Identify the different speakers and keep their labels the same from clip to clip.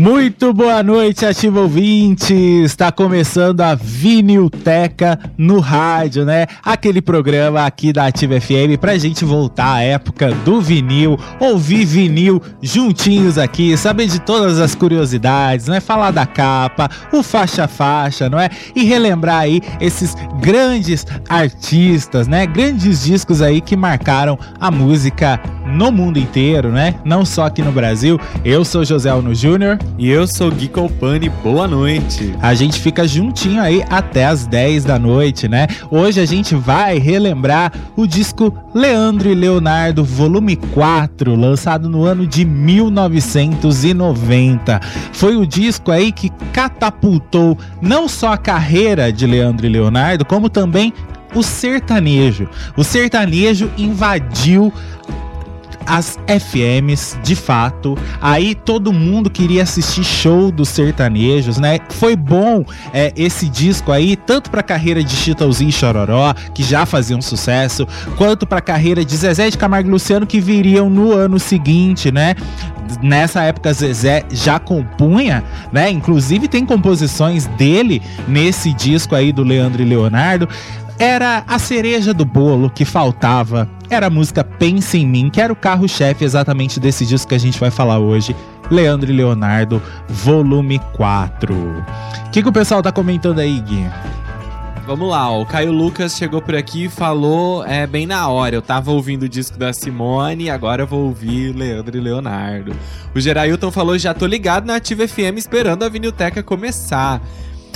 Speaker 1: Muito boa noite, ativo ouvinte. Está começando a Vinilteca no rádio, né? Aquele programa aqui da Ativa FM pra gente voltar à época do vinil, ouvir vinil juntinhos aqui, saber de todas as curiosidades, né? Falar da capa, o faixa-faixa, não é? E relembrar aí esses grandes artistas, né? Grandes discos aí que marcaram a música no mundo inteiro, né? Não só aqui no Brasil. Eu sou José Alno Júnior.
Speaker 2: E eu sou Gui Colpani, boa noite.
Speaker 1: A gente fica juntinho aí até as 10 da noite, né? Hoje a gente vai relembrar o disco Leandro e Leonardo, volume 4, lançado no ano de 1990. Foi o disco aí que catapultou não só a carreira de Leandro e Leonardo, como também o sertanejo. O sertanejo invadiu as FMs, de fato. Aí todo mundo queria assistir show dos sertanejos, né? Foi bom é, esse disco aí, tanto para a carreira de Chitãozinho e Chororó, que já faziam sucesso, quanto para a carreira de Zezé de Camargo e Luciano, que viriam no ano seguinte, né? nessa época Zezé já compunha, né? Inclusive tem composições dele nesse disco aí do Leandro e Leonardo. Era a cereja do bolo que faltava. Era a música Pense em Mim, que era o carro-chefe exatamente desse disco que a gente vai falar hoje. Leandro e Leonardo, volume 4. O que, que o pessoal tá comentando aí, Gui?
Speaker 2: Vamos lá, o Caio Lucas chegou por aqui e falou é, bem na hora. Eu tava ouvindo o disco da Simone, agora vou ouvir Leandro e Leonardo. O Gerailton falou: já tô ligado na Ativa FM esperando a Vinilteca começar.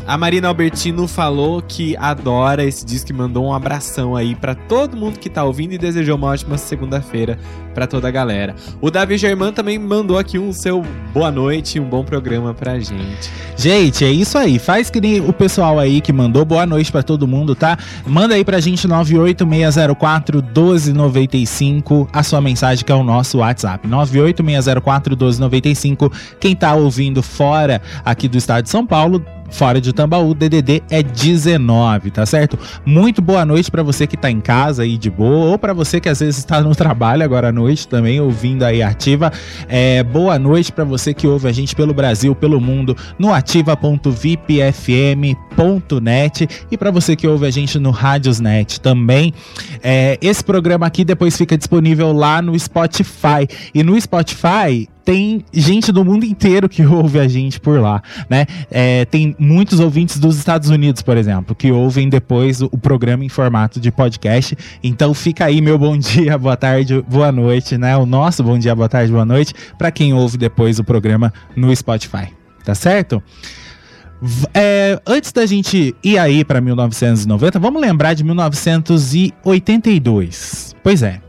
Speaker 2: A Marina Albertino falou que adora esse disco e mandou um abração aí para todo mundo que tá ouvindo e desejou uma ótima segunda-feira para toda a galera. O Davi Germán também mandou aqui um seu boa noite e um bom programa pra gente.
Speaker 1: Gente, é isso aí. Faz que nem o pessoal aí que mandou boa noite para todo mundo, tá? Manda aí pra gente 98604 1295 a sua mensagem que é o nosso WhatsApp. 98604 1295. Quem tá ouvindo fora aqui do estado de São Paulo, fora de Tambaú, DDD é 19, tá certo? Muito boa noite para você que tá em casa aí de boa, ou para você que às vezes está no trabalho agora à noite também, ouvindo aí Ativa. É, boa noite para você que ouve a gente pelo Brasil, pelo mundo, no ativa.vipfm.net e para você que ouve a gente no Radiosnet também. É, esse programa aqui depois fica disponível lá no Spotify. E no Spotify tem gente do mundo inteiro que ouve a gente por lá, né? É, tem muitos ouvintes dos Estados Unidos, por exemplo, que ouvem depois o, programa em formato de podcast. Então fica aí meu bom dia, boa tarde, boa noite, né? O nosso bom dia, boa tarde, boa noite para quem ouve depois o programa no Spotify, tá certo? É, antes da gente ir aí para 1990, vamos lembrar de 1982. Pois é,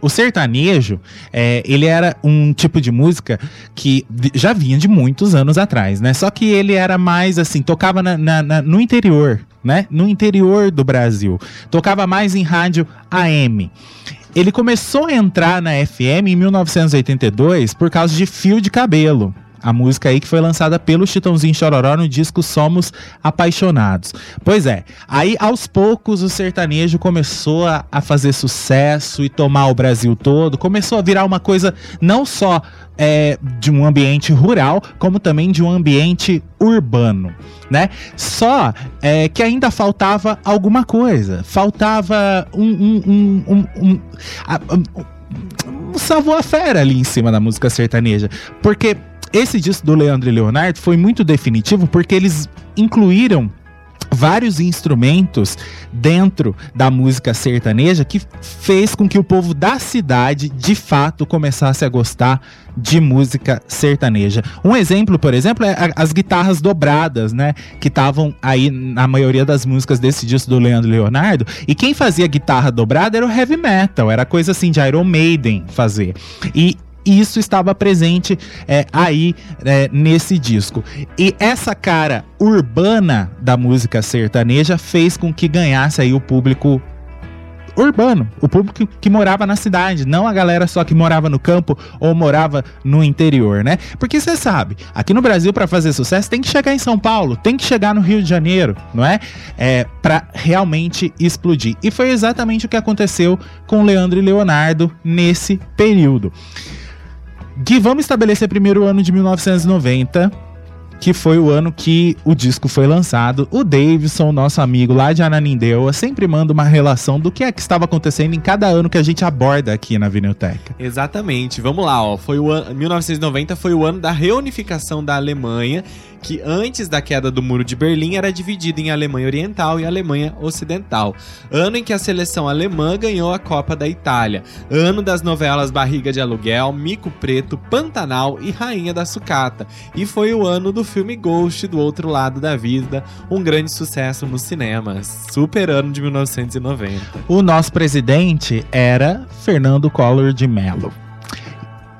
Speaker 1: o sertanejo, é, ele era um tipo de música que já vinha de muitos anos atrás, né? Só que ele era mais assim, tocava na, na, na, no interior, né? No interior do Brasil. Tocava mais em rádio AM. Ele começou a entrar na FM em 1982 por causa de Fio de Cabelo. A música aí que foi lançada pelo Chitãozinho Chororó no disco Somos Apaixonados. Pois é, aí aos poucos o sertanejo começou a, a fazer sucesso e tomar o Brasil todo, começou a virar uma coisa não só é, de um ambiente rural, como também de um ambiente urbano, né? Só é, que ainda faltava alguma coisa, faltava um, um, um, um, um, um, um savoir-faire ali em cima da música sertaneja, porque esse disco do Leandro e Leonardo foi muito definitivo porque eles incluíram vários instrumentos dentro da música sertaneja que fez com que o povo da cidade de fato começasse a gostar de música sertaneja. Um exemplo, por exemplo, é as guitarras dobradas, né, que estavam aí na maioria das músicas desse disco do Leandro Leonardo, e quem fazia guitarra dobrada era o heavy metal, era coisa assim de Iron Maiden fazer. E isso estava presente é, aí é, nesse disco. E essa cara urbana da música sertaneja fez com que ganhasse aí o público urbano, o público que, morava na cidade, não a galera só que morava no campo ou morava no interior, né? Porque você sabe, aqui no Brasil para fazer sucesso tem que chegar em São Paulo, tem que chegar no Rio de Janeiro, não é? É para realmente explodir. E foi exatamente o que aconteceu com Leandro e Leonardo nesse período. Gui, vamos estabelecer primeiro o ano de 1990, que foi o ano que o disco foi lançado. O Davidson, nosso amigo lá de Ananindeua, sempre manda uma relação do que é que estava acontecendo em cada ano que a gente aborda aqui na Vinilteca.
Speaker 2: Exatamente. Vamos lá, ó. Foi o ano 1990 foi o ano da reunificação da Alemanha que antes da queda do Muro de Berlim era dividida em Alemanha Oriental e Alemanha Ocidental. Ano em que a seleção alemã ganhou a Copa da Itália. Ano das novelas Barriga de Aluguel, Mico Preto, Pantanal e Rainha da Sucata. E foi o ano do filme Ghost do Outro Lado da Vida, um grande sucesso nos cinemas. Super ano de 1990.
Speaker 1: O nosso presidente era Fernando Collor de Mello.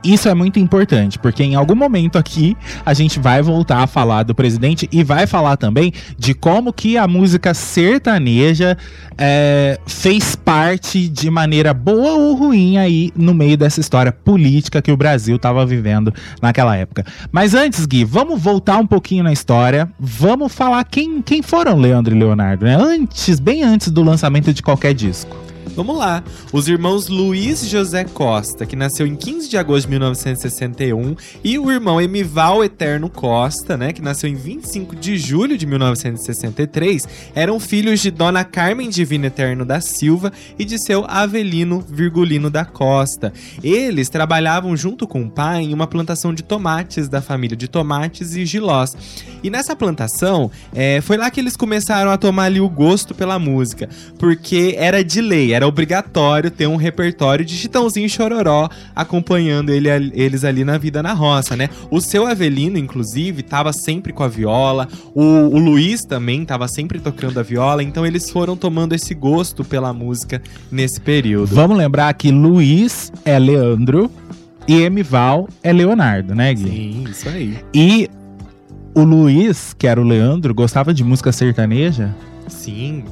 Speaker 1: Isso é muito importante, porque em algum momento aqui a gente vai voltar a falar do presidente e vai falar também de como que a música sertaneja é, fez parte de maneira boa ou ruim aí no meio dessa história política que o Brasil estava vivendo naquela época. Mas antes, Gui, vamos voltar um pouquinho na história, vamos falar quem, quem foram Leandro e Leonardo, né? Antes, bem antes do lançamento de qualquer disco.
Speaker 2: Vamos lá. Os irmãos Luiz José Costa, que nasceu em 15 de agosto de 1961, e o irmão Emival Eterno Costa, né, que nasceu em 25 de julho de 1963, eram filhos de Dona Carmen Divino Eterno da Silva e de seu Avelino Virgulino da Costa. Eles trabalhavam junto com o pai em uma plantação de tomates da família de tomates e gilós. E nessa plantação, é, foi lá que eles começaram a tomar ali o gosto pela música, porque era de lei, era obrigatório ter um repertório de Chitãozinho e Chororó acompanhando ele, eles ali na vida na roça, né? O seu Avelino, inclusive, tava sempre com a viola, o, o Luiz também tava sempre tocando a viola, então eles foram tomando esse gosto pela música nesse período.
Speaker 1: Vamos lembrar que Luiz é Leandro e Emival é Leonardo, né, Gui?
Speaker 2: Sim, isso aí.
Speaker 1: E o Luiz, que era o Leandro, gostava de música sertaneja?
Speaker 2: Sim,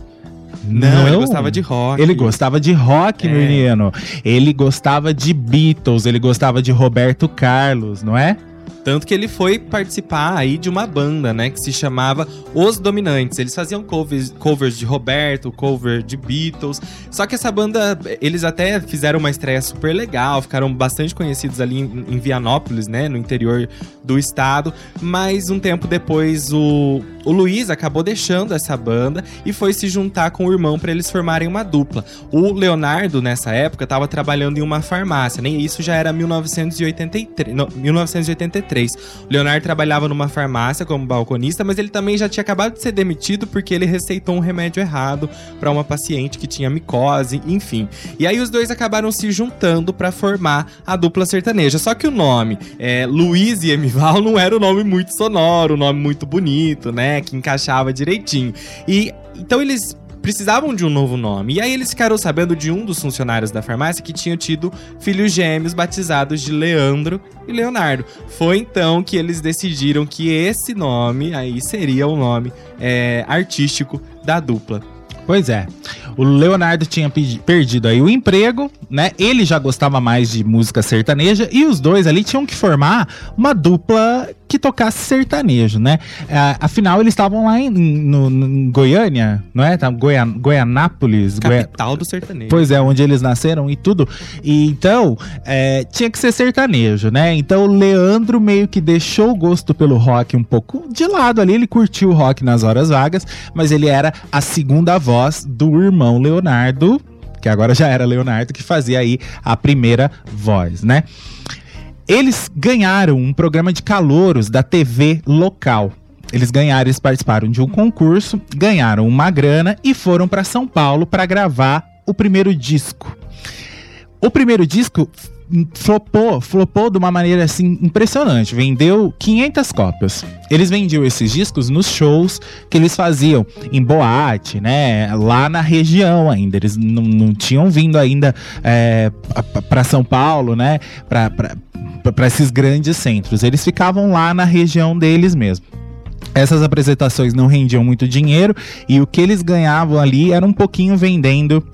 Speaker 2: não, não, ele gostava de rock.
Speaker 1: Ele gostava de rock, é. menino. Ele gostava de Beatles, ele gostava de Roberto Carlos, não é?
Speaker 2: Tanto que ele foi participar aí de uma banda, né, que se chamava Os Dominantes. Eles faziam covers, covers de Roberto, cover de Beatles. Só que essa banda, eles até fizeram uma estreia super legal, ficaram bastante conhecidos ali em, em Vianópolis, né, no interior do estado. Mas um tempo depois o, o Luiz acabou deixando essa banda e foi se juntar com o irmão para eles formarem uma dupla. O Leonardo, nessa época, estava trabalhando em uma farmácia, né? E isso já era 1983, não, 1983. O Leonardo trabalhava numa farmácia como balconista, mas ele também já tinha acabado de ser demitido porque ele receitou um remédio errado para uma paciente que tinha micose, enfim. E aí os dois acabaram se juntando para formar a dupla sertaneja. Só que o nome é, Luiz e Emival não era um nome muito sonoro, um nome muito bonito, né? Que encaixava direitinho. E então eles precisavam de um novo nome. E aí eles ficaram sabendo de um dos funcionários da farmácia que tinha tido filhos gêmeos batizados de Leandro e Leonardo. Foi então que eles decidiram que esse nome aí seria o nome é, artístico da dupla.
Speaker 1: Pois é. O Leonardo tinha perdido aí o emprego, né? Ele já gostava mais de música sertaneja e os dois ali tinham que formar uma dupla que tocasse sertanejo, né? É, afinal, eles estavam lá em, no, Goiânia, não é? Tá, Goian, Goianápolis.
Speaker 2: Capital Goi... do sertanejo.
Speaker 1: Pois é, onde eles nasceram e tudo. E, então, é, tinha que ser sertanejo, né? Então, o Leandro meio que deixou o gosto pelo rock um pouco de lado ali. Ele curtiu o rock nas horas vagas, mas ele era a segunda voz do irmão Leonardo, que agora já era Leonardo, que fazia aí a primeira voz, né? Eles ganharam um programa de calouros da TV local. eles ganharam, eles participaram de um concurso, ganharam uma grana e foram para São Paulo para gravar o primeiro disco. O primeiro disco flopou, flopou de uma maneira assim impressionante. Vendeu 500 cópias. Eles vendiam esses discos nos shows que eles faziam em boate, né? Lá na região ainda. Eles não, não tinham vindo ainda é, para São Paulo, né? Para esses grandes centros. Eles ficavam lá na região deles mesmo. Essas apresentações não rendiam muito dinheiro e o que eles ganhavam ali era um pouquinho vendendo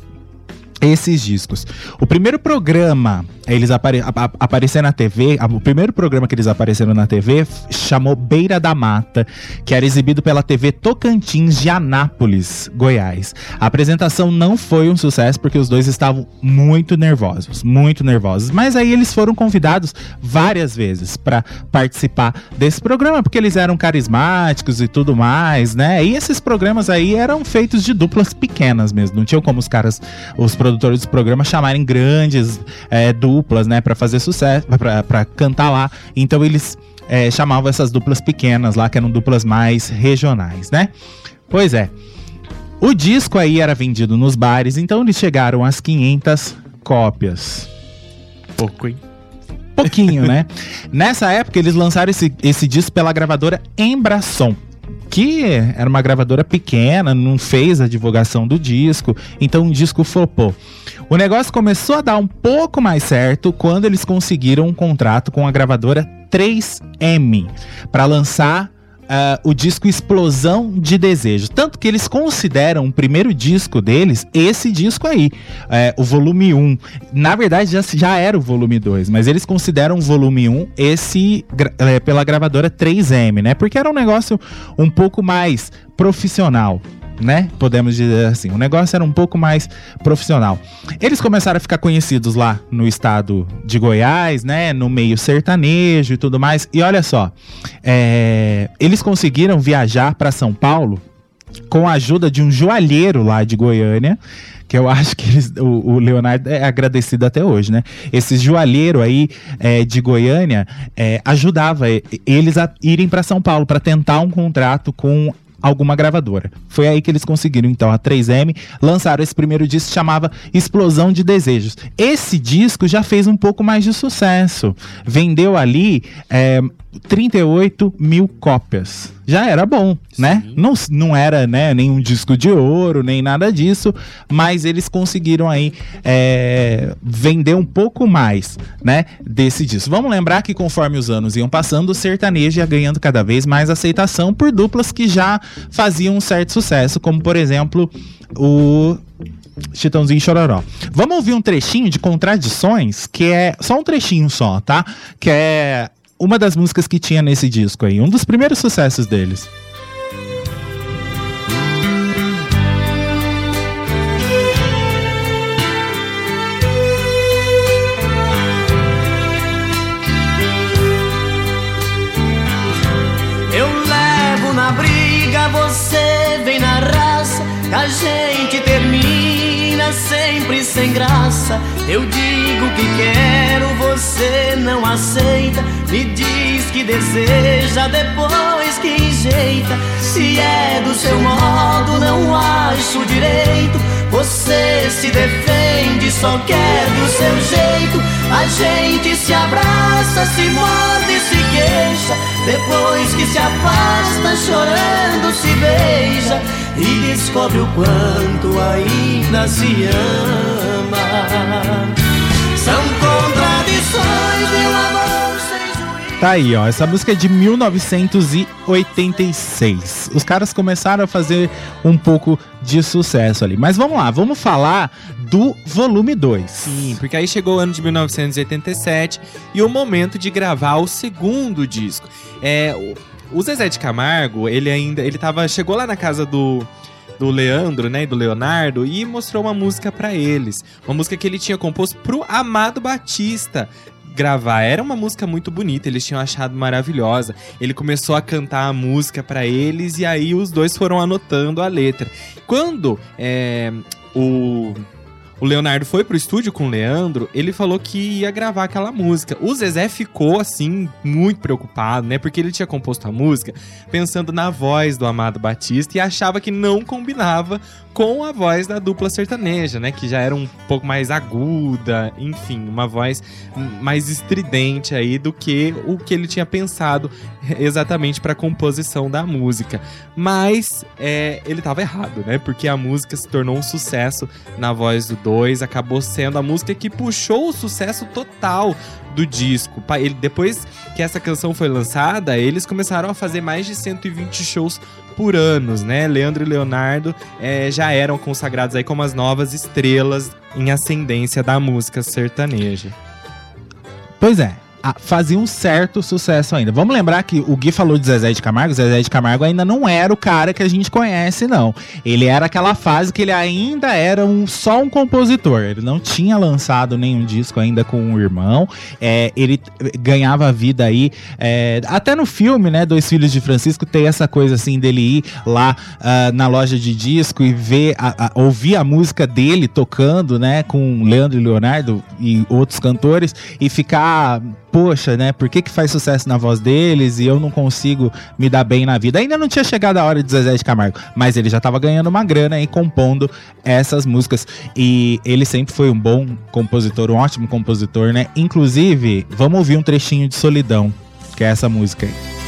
Speaker 1: esses discos. O primeiro programa, eles apare apareceram na TV, o primeiro programa que eles apareceram na TV chamou Beira da Mata, que era exibido pela TV Tocantins de Anápolis, Goiás. A apresentação não foi um sucesso porque os dois estavam muito nervosos, muito nervosos. Mas aí eles foram convidados várias vezes para participar desse programa, porque eles eram carismáticos e tudo mais, né? E esses programas aí eram feitos de duplas pequenas mesmo, não tinham como os caras, os produtores do programa chamarem grandes é, duplas, né, para fazer sucesso, para cantar lá. Então eles é, chamavam essas duplas pequenas lá, que eram duplas mais regionais, né? Pois é. O disco aí era vendido nos bares, então eles chegaram às 500 cópias.
Speaker 2: Pouco, hein?
Speaker 1: Pouquinho, né? Nessa época, eles lançaram esse, esse disco pela gravadora Embrason que era uma gravadora pequena, não fez a divulgação do disco, então o disco flopou. O negócio começou a dar um pouco mais certo quando eles conseguiram um contrato com a gravadora 3M para lançar Uh, o disco Explosão de Desejo. Tanto que eles consideram o primeiro disco deles esse disco aí, é, o volume 1. Na verdade, já, já era o volume 2, mas eles consideram o volume 1 esse é, pela gravadora 3M, né? Porque era um negócio um pouco mais profissional né? Podemos dizer assim. O negócio era um pouco mais profissional. Eles começaram a ficar conhecidos lá no estado de Goiás, né? No meio sertanejo e tudo mais. E olha só, é, eles conseguiram viajar para São Paulo com a ajuda de um joalheiro lá de Goiânia que eu acho que eles, o, o, Leonardo é agradecido até hoje, né? Esse joalheiro aí é, de Goiânia é, ajudava eles a irem para São Paulo para tentar um contrato com alguma gravadora. Foi aí que eles conseguiram, então, a 3M, lançaram esse primeiro disco que chamava Explosão de Desejos. Esse disco já fez um pouco mais de sucesso. Vendeu ali é, 38 mil cópias. Já era bom, né? Sim. né? Não, não era né, nenhum disco de ouro, nem nada disso, mas eles conseguiram aí é, vender um pouco mais, né, desse disco. Vamos lembrar que conforme os anos iam passando, o sertanejo ia ganhando cada vez mais aceitação por duplas que já faziam um certo sucesso, como por exemplo o Chitãozinho e Chororó. Vamos ouvir um trechinho de Contradições, que é só um trechinho só, tá? Que é uma das músicas que tinha nesse disco aí, um dos primeiros sucessos deles.
Speaker 3: Eu levo na briga, você vem na raça, a gente termina sempre sem graça. Eu digo que quero, você não aceita. Me diz que deseja, depois que enjeita. Se é do seu modo, não acho direito. Você se defende, só quer do seu jeito. A gente se abraça, se morde, se queixa. Depois que se afasta, chorando, se beija. E descobre o quanto ainda se ama. São contradições, meu amor.
Speaker 1: Tá aí, ó. Essa música é de 1986. Os caras começaram a fazer um pouco de sucesso ali. Mas vamos lá, vamos falar do volume 2.
Speaker 2: Sim, porque aí chegou o ano de 1987 e o momento de gravar o segundo disco. É, o Zezé de Camargo, ele ainda, ele tava, chegou lá na casa do do Leandro, né, do Leonardo, e mostrou uma música para eles. Uma música que ele tinha composto pro Amado Batista gravar. Era uma música muito bonita, eles tinham achado maravilhosa. Ele começou a cantar a música para eles e aí os dois foram anotando a letra. Quando é, o o Leonardo foi pro estúdio com o Leandro, ele falou que ia gravar aquela música. O Zezé ficou, assim, muito preocupado, né? Porque ele tinha composto a música pensando na voz do Amado Batista e achava que não combinava com a voz da dupla sertaneja, né? Que já era um pouco mais aguda, enfim, uma voz mais estridente aí do que o que ele tinha pensado exatamente para a composição da música. Mas é, ele estava errado, né? Porque a música se tornou um sucesso na voz do 2, acabou sendo a música que puxou o sucesso total do disco. Ele, depois que essa canção foi lançada, eles começaram a fazer mais de 120 shows por anos, né? Leandro e Leonardo é, já eram consagrados aí como as novas estrelas em ascendência da música sertaneja.
Speaker 1: Pois é, fazia um certo sucesso ainda. Vamos lembrar que o Gui falou de Zezé de Camargo, Zezé de Camargo ainda não era o cara que a gente conhece, não. Ele era aquela fase que ele ainda era um, só um compositor. Ele não tinha lançado nenhum disco ainda com o irmão. É, ele ganhava vida aí. É, até no filme, né, Dois Filhos de Francisco, tem essa coisa assim dele ir lá uh, na loja de disco e ver, a, a, ouvir a música dele tocando, né, com Leandro e Leonardo e outros cantores e ficar poxa, né? Por que, que faz sucesso na voz deles e eu não consigo me dar bem na vida? Ainda não tinha chegado a hora de Zezé de Camargo, mas ele já estava ganhando uma grana e compondo essas músicas. E ele sempre foi um bom compositor, um ótimo compositor, né? Inclusive, vamos ouvir um trechinho de Solidão, que é essa música aí.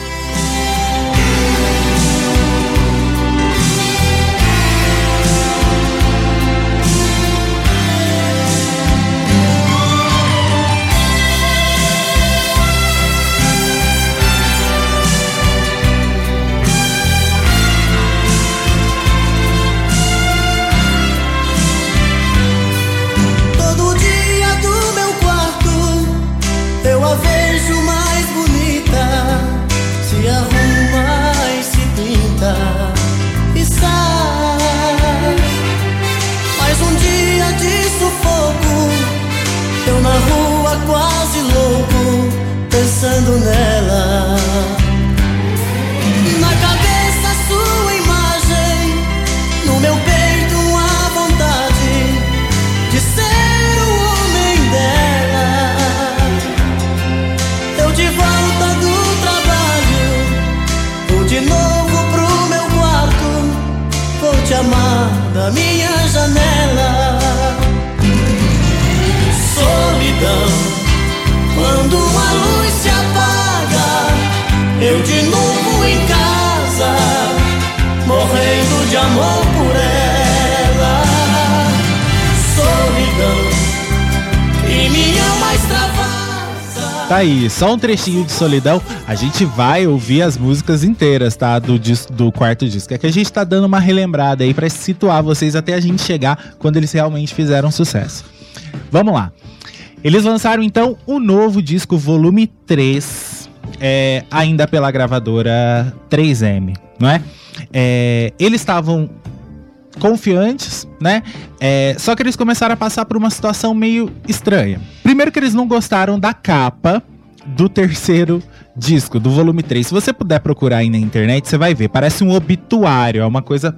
Speaker 1: Minhas janelas Tá aí, só um trechinho de solidão. A gente vai ouvir as músicas inteiras, tá? Do, do quarto disco. É que a gente tá dando uma relembrada aí para situar vocês até a gente chegar quando eles realmente fizeram sucesso. Vamos lá. Eles lançaram então o novo disco, volume 3, é, ainda pela gravadora 3M, não é? é eles estavam confiantes, né? É, só que eles começaram a passar por uma situação meio estranha. Primeiro que eles não gostaram da capa do terceiro disco, do volume 3. Se você puder procurar aí na internet, você vai ver. Parece um obituário, é uma coisa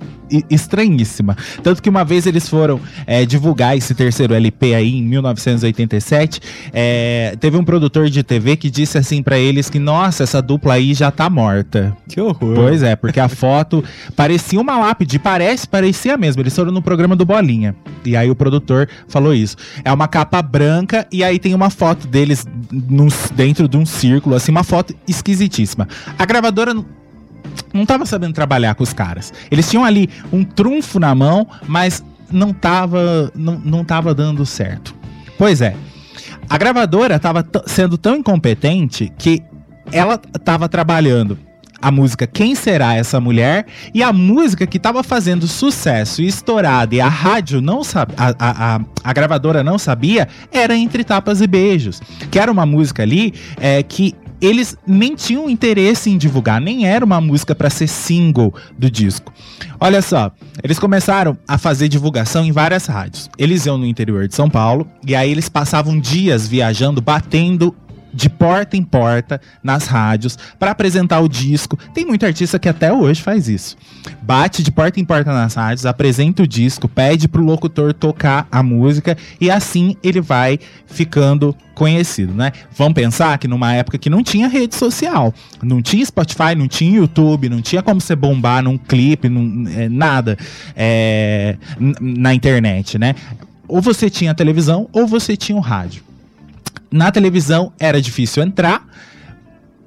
Speaker 1: estranhíssima. Tanto que uma vez eles foram é, divulgar esse terceiro LP aí em 1987, é, teve um produtor de TV que disse assim para eles que, nossa, essa dupla aí já tá morta.
Speaker 2: Que horror.
Speaker 1: Pois é, porque a foto parecia uma lápide, parece, parecia mesmo. Eles foram no programa do Bolinha. E aí o produtor falou isso. É uma capa branca e aí tem uma foto deles num, dentro de um círculo, assim, uma foto esquisitíssima. A gravadora não tava sabendo trabalhar com os caras. Eles tinham ali um trunfo na mão, mas não tava, não, não tava dando certo. Pois é. A gravadora estava sendo tão incompetente que ela estava trabalhando a música Quem Será Essa Mulher e a música que estava fazendo sucesso e estourada e a rádio não sabe, a, a, a, a, gravadora não sabia, era Entre Tapas e Beijos, que era uma música ali é, que eles nem tinham interesse em divulgar, nem era uma música para ser single do disco. Olha só, eles começaram a fazer divulgação em várias rádios. Eles iam no interior de São Paulo e aí eles passavam dias viajando, batendo de porta em porta nas rádios para apresentar o disco. Tem muito artista que até hoje faz isso. Bate de porta em porta nas rádios, apresenta o disco, pede pro locutor tocar a música e assim ele vai ficando conhecido, né? Vamos pensar que numa época que não tinha rede social, não tinha Spotify, não tinha YouTube, não tinha como você bombar num clipe, num, é, nada é, na internet, né? Ou você tinha televisão ou você tinha o rádio. Na televisão era difícil entrar,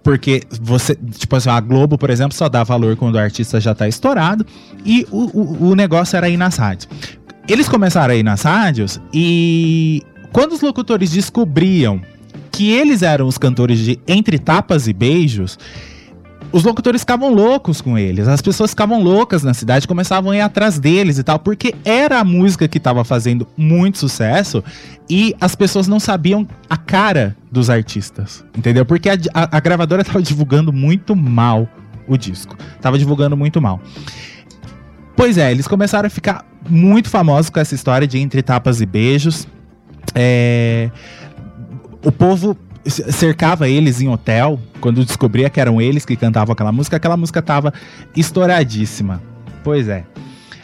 Speaker 1: porque você, tipo assim, a Globo, por exemplo, só dá valor quando o artista já tá estourado, e o, o, o negócio era ir nas rádios. Eles começaram a ir nas rádios e quando os locutores descobriam que eles eram os cantores de Entre Tapas e Beijos, os locutores ficavam loucos com eles. As pessoas ficavam loucas na cidade, começavam a ir atrás deles e tal, porque era a música que estava fazendo muito sucesso e as pessoas não sabiam a cara dos artistas, entendeu? Porque a, a, a gravadora estava divulgando muito mal o disco, estava divulgando muito mal. Pois é, eles começaram a ficar muito famosos com essa história de entre tapas e beijos. É... O povo cercava eles em hotel, quando descobria que eram eles que cantavam aquela música, aquela música tava estouradíssima. Pois é.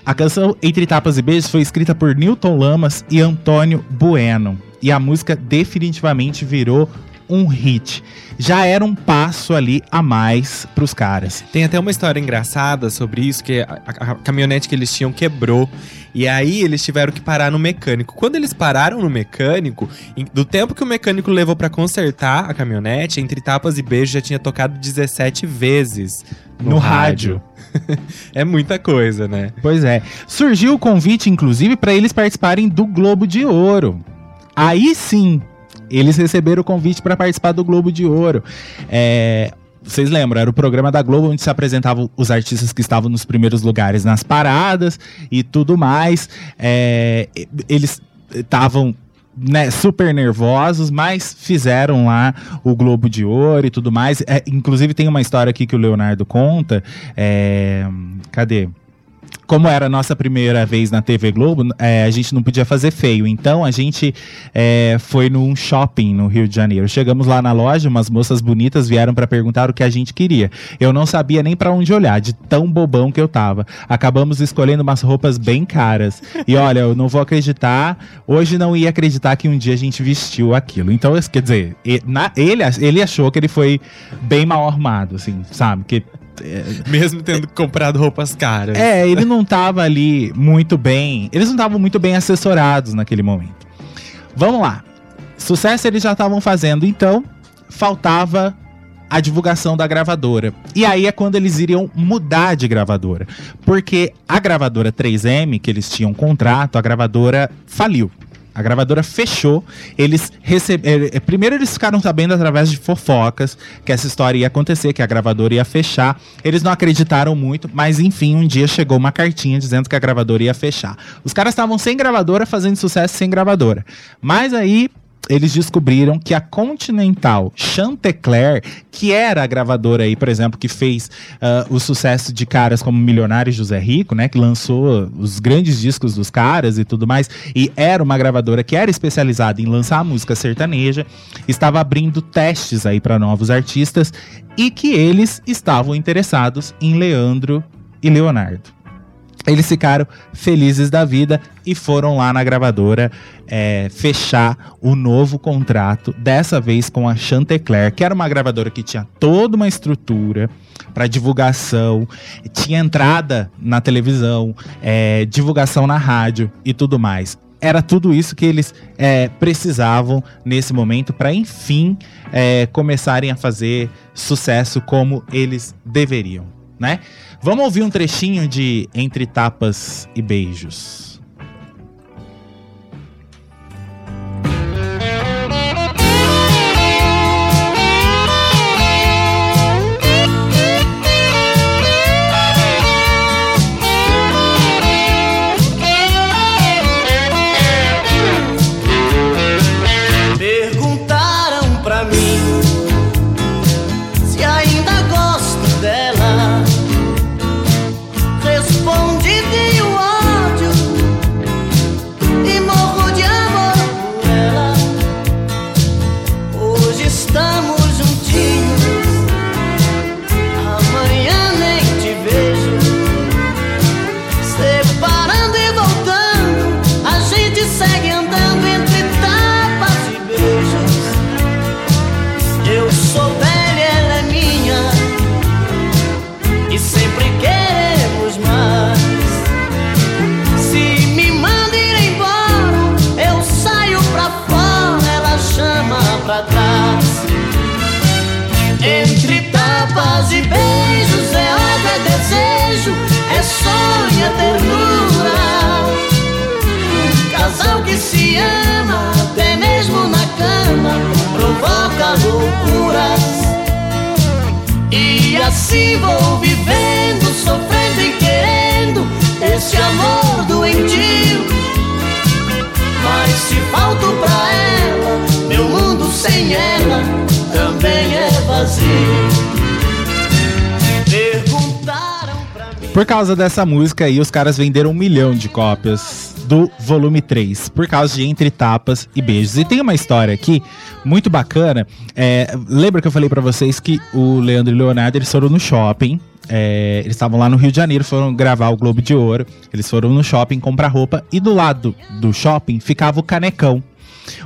Speaker 1: A canção Entre Tapas e Beijos foi escrita por Newton Lamas e Antônio Bueno. E a música definitivamente virou um hit. Já era um passo ali a mais pros caras.
Speaker 2: Tem até uma história engraçada sobre isso, que a, a, a, caminhonete que eles tinham quebrou. E aí eles tiveram que parar no mecânico. Quando eles pararam no mecânico, do tempo que o mecânico levou para consertar a caminhonete, entre tapas e beijos já tinha tocado 17 vezes no, no rádio. rádio. é muita coisa, né?
Speaker 1: Pois é. Surgiu o convite, inclusive, para eles participarem do Globo de Ouro. Aí sim, eles receberam o convite para participar do Globo de Ouro. É, vocês lembram, era o programa da Globo onde se apresentavam os artistas que estavam nos primeiros lugares nas paradas e tudo mais. É, eles estavam né, super nervosos, mas fizeram lá o Globo de Ouro e tudo mais. É, inclusive tem uma história aqui que o Leonardo conta. É, cadê? Como era a nossa primeira vez na TV Globo, é, a gente não podia fazer feio. Então a gente é, foi num shopping no Rio de Janeiro. Chegamos lá na loja, umas moças bonitas vieram para perguntar o que a gente queria. Eu não sabia nem para onde olhar, de tão bobão que eu tava. Acabamos escolhendo umas roupas bem caras. E olha, eu não vou acreditar, hoje não ia acreditar que um dia a gente vestiu aquilo. Então, quer dizer, ele, ele achou que ele foi bem mal armado, assim, sabe? Que
Speaker 2: Mesmo tendo comprado roupas caras.
Speaker 1: É, ele não tava ali muito bem. Eles não estavam muito bem assessorados naquele momento. Vamos lá. Sucesso eles já estavam fazendo, então faltava a divulgação da gravadora. E aí é quando eles iriam mudar de gravadora. Porque a gravadora 3M, que eles tinham contrato, a gravadora faliu. A gravadora fechou. Eles receberam. Eh, primeiro, eles ficaram sabendo através de fofocas que essa história ia acontecer, que a gravadora ia fechar. Eles não acreditaram muito, mas enfim, um dia chegou uma cartinha dizendo que a gravadora ia fechar. Os caras estavam sem gravadora, fazendo sucesso sem gravadora. Mas aí eles descobriram que a Continental Chantecler, que era a gravadora aí, por exemplo, que fez uh, o sucesso de caras como Milionário José Rico, né, que lançou os grandes discos dos caras e tudo mais, e era uma gravadora que era especializada em lançar música sertaneja, estava abrindo testes aí para novos artistas e que eles estavam interessados em Leandro e Leonardo. Eles ficaram felizes da vida e foram lá na gravadora é, fechar o novo contrato, dessa vez com a Chantecler, que era uma gravadora que tinha toda uma estrutura para divulgação, tinha entrada na televisão, é, divulgação na rádio e tudo mais. Era tudo isso que eles é, precisavam nesse momento para, enfim, é, começarem a fazer sucesso como eles deveriam, né? Vamos ouvir um trechinho de Entre Tapas e Beijos.
Speaker 3: so assim vou vivendo, sofrendo e querendo esse amor doentio. Mas se falto pra ela, meu mundo sem ela também é vazio. Perguntaram pra mim.
Speaker 1: Por causa dessa música aí, os caras venderam um milhão de cópias do volume 3, por causa de Entre Tapas e Beijos. E tem uma história aqui muito bacana. É, lembra que eu falei pra vocês que o Leandro e o Leonardo eles foram no shopping. é, eles estavam lá no Rio de Janeiro, foram gravar o Globo de Ouro. Eles foram no shopping comprar roupa e do lado do shopping ficava o Canecão.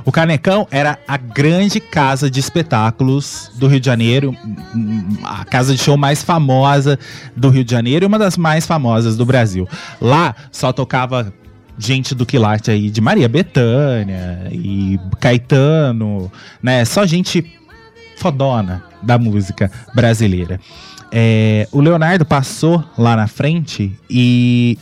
Speaker 1: O Canecão era a grande casa de espetáculos do Rio de Janeiro, hum, a casa de show mais famosa do Rio de Janeiro e uma das mais famosas do Brasil. Lá só tocava gente do quilate aí de Maria Bethânia e Caetano, né? Só gente fodona da música brasileira. É, o Leonardo passou lá na frente e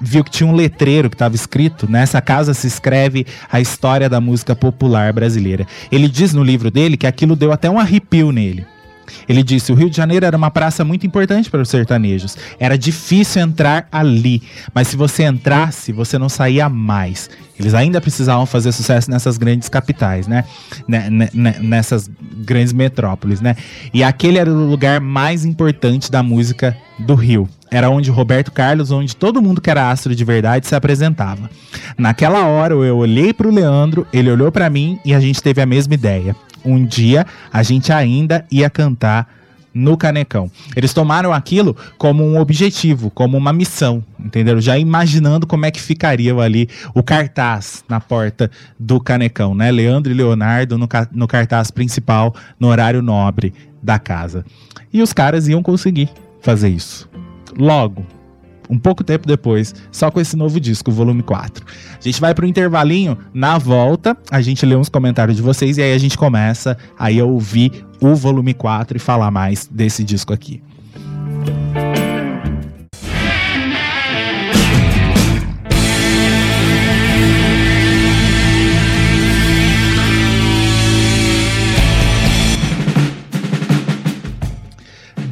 Speaker 1: viu que tinha um letreiro que estava escrito: nessa casa se escreve a história da música popular brasileira. Ele diz no livro dele que aquilo deu até um arrepio nele. Ele disse: o Rio de Janeiro era uma praça muito importante para os sertanejos. Era difícil entrar ali, mas se você entrasse, você não saía mais. Eles ainda precisavam fazer sucesso nessas grandes capitais, né? Né- né- né- Nessas grandes metrópoles, né? E aquele era o lugar mais importante da música do Rio. Era onde Roberto Carlos, onde todo mundo que era astro de verdade se apresentava. Naquela hora eu olhei pro Leandro, ele olhou pra mim e a gente teve a mesma ideia. Um dia a gente ainda ia cantar no Canecão. Eles tomaram aquilo como um objetivo, como uma missão, entenderam? Já imaginando como é que ficaria ali o cartaz na porta do Canecão, né? Leandro e Leonardo no, no cartaz principal, no horário nobre da casa. E os caras iam conseguir fazer isso. Logo, um pouco tempo depois, só com esse novo disco, volume 4. A gente vai pro intervalinho, na volta, a gente lê uns comentários de vocês e aí a gente começa aí a ouvir o volume 4 e falar mais desse disco aqui.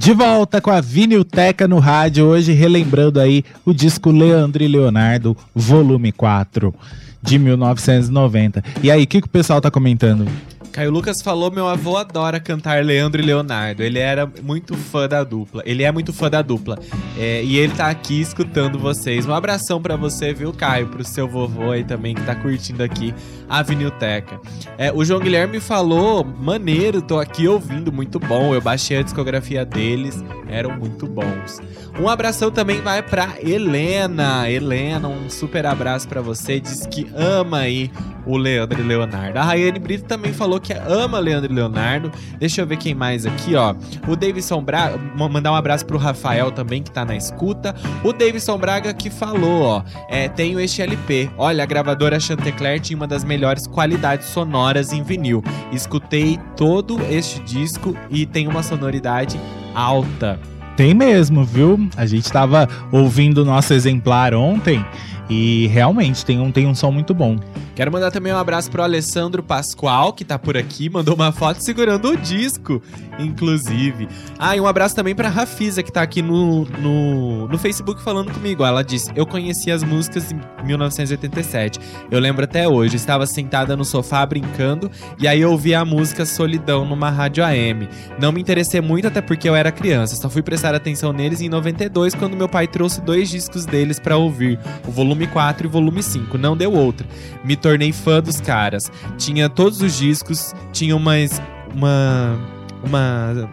Speaker 1: De volta com a Vinilteca no rádio, hoje relembrando aí o disco Leandro e Leonardo, volume 4, de 1990. E aí, o que, que o pessoal tá comentando?
Speaker 2: Caio Lucas falou: meu avô adora cantar Leandro e Leonardo. Ele era muito fã da dupla. Ele é muito fã da dupla. É, e ele tá aqui escutando vocês. Um abração pra você, viu, Caio? Pro seu vovô aí também que tá curtindo aqui a Vinilteca. É, o João Guilherme falou: maneiro, tô aqui ouvindo, muito bom. Eu baixei a discografia deles, eram muito bons. Um abração também vai pra Helena. Helena, um super abraço pra você. Diz que ama aí o Leandro e Leonardo. A Rayane Brito também falou que ama Leandro e Leonardo. Deixa eu ver quem mais aqui, ó. O Davidson Braga, ma- mandar um abraço pro Rafael também, que tá na escuta. O Davidson Braga que falou, ó. É, tenho este LP. Olha, a gravadora Chantecler tinha uma das melhores qualidades sonoras em vinil. Escutei todo este disco e tem uma sonoridade alta.
Speaker 1: Tem mesmo, viu? A gente tava ouvindo o nosso exemplar ontem e realmente tem um, tem um som muito bom.
Speaker 2: Quero mandar também um abraço pro Alessandro Pascoal, que tá por aqui, mandou uma foto segurando o disco, inclusive. Ah, e um abraço também pra Rafisa, que tá aqui no, no, no Facebook falando comigo. Ela disse: Eu conheci as músicas em 1987. Eu lembro até hoje. Estava sentada no sofá brincando, e aí eu ouvi a música Solidão numa rádio AM. Não me interessei muito, até porque eu era criança. Só fui prestar atenção neles em 92, quando meu pai trouxe dois discos deles pra ouvir: o volume 4 e volume 5. Não deu outra. Me tornei fã dos caras. Tinha todos os discos, tinha umas. Uma. Uma.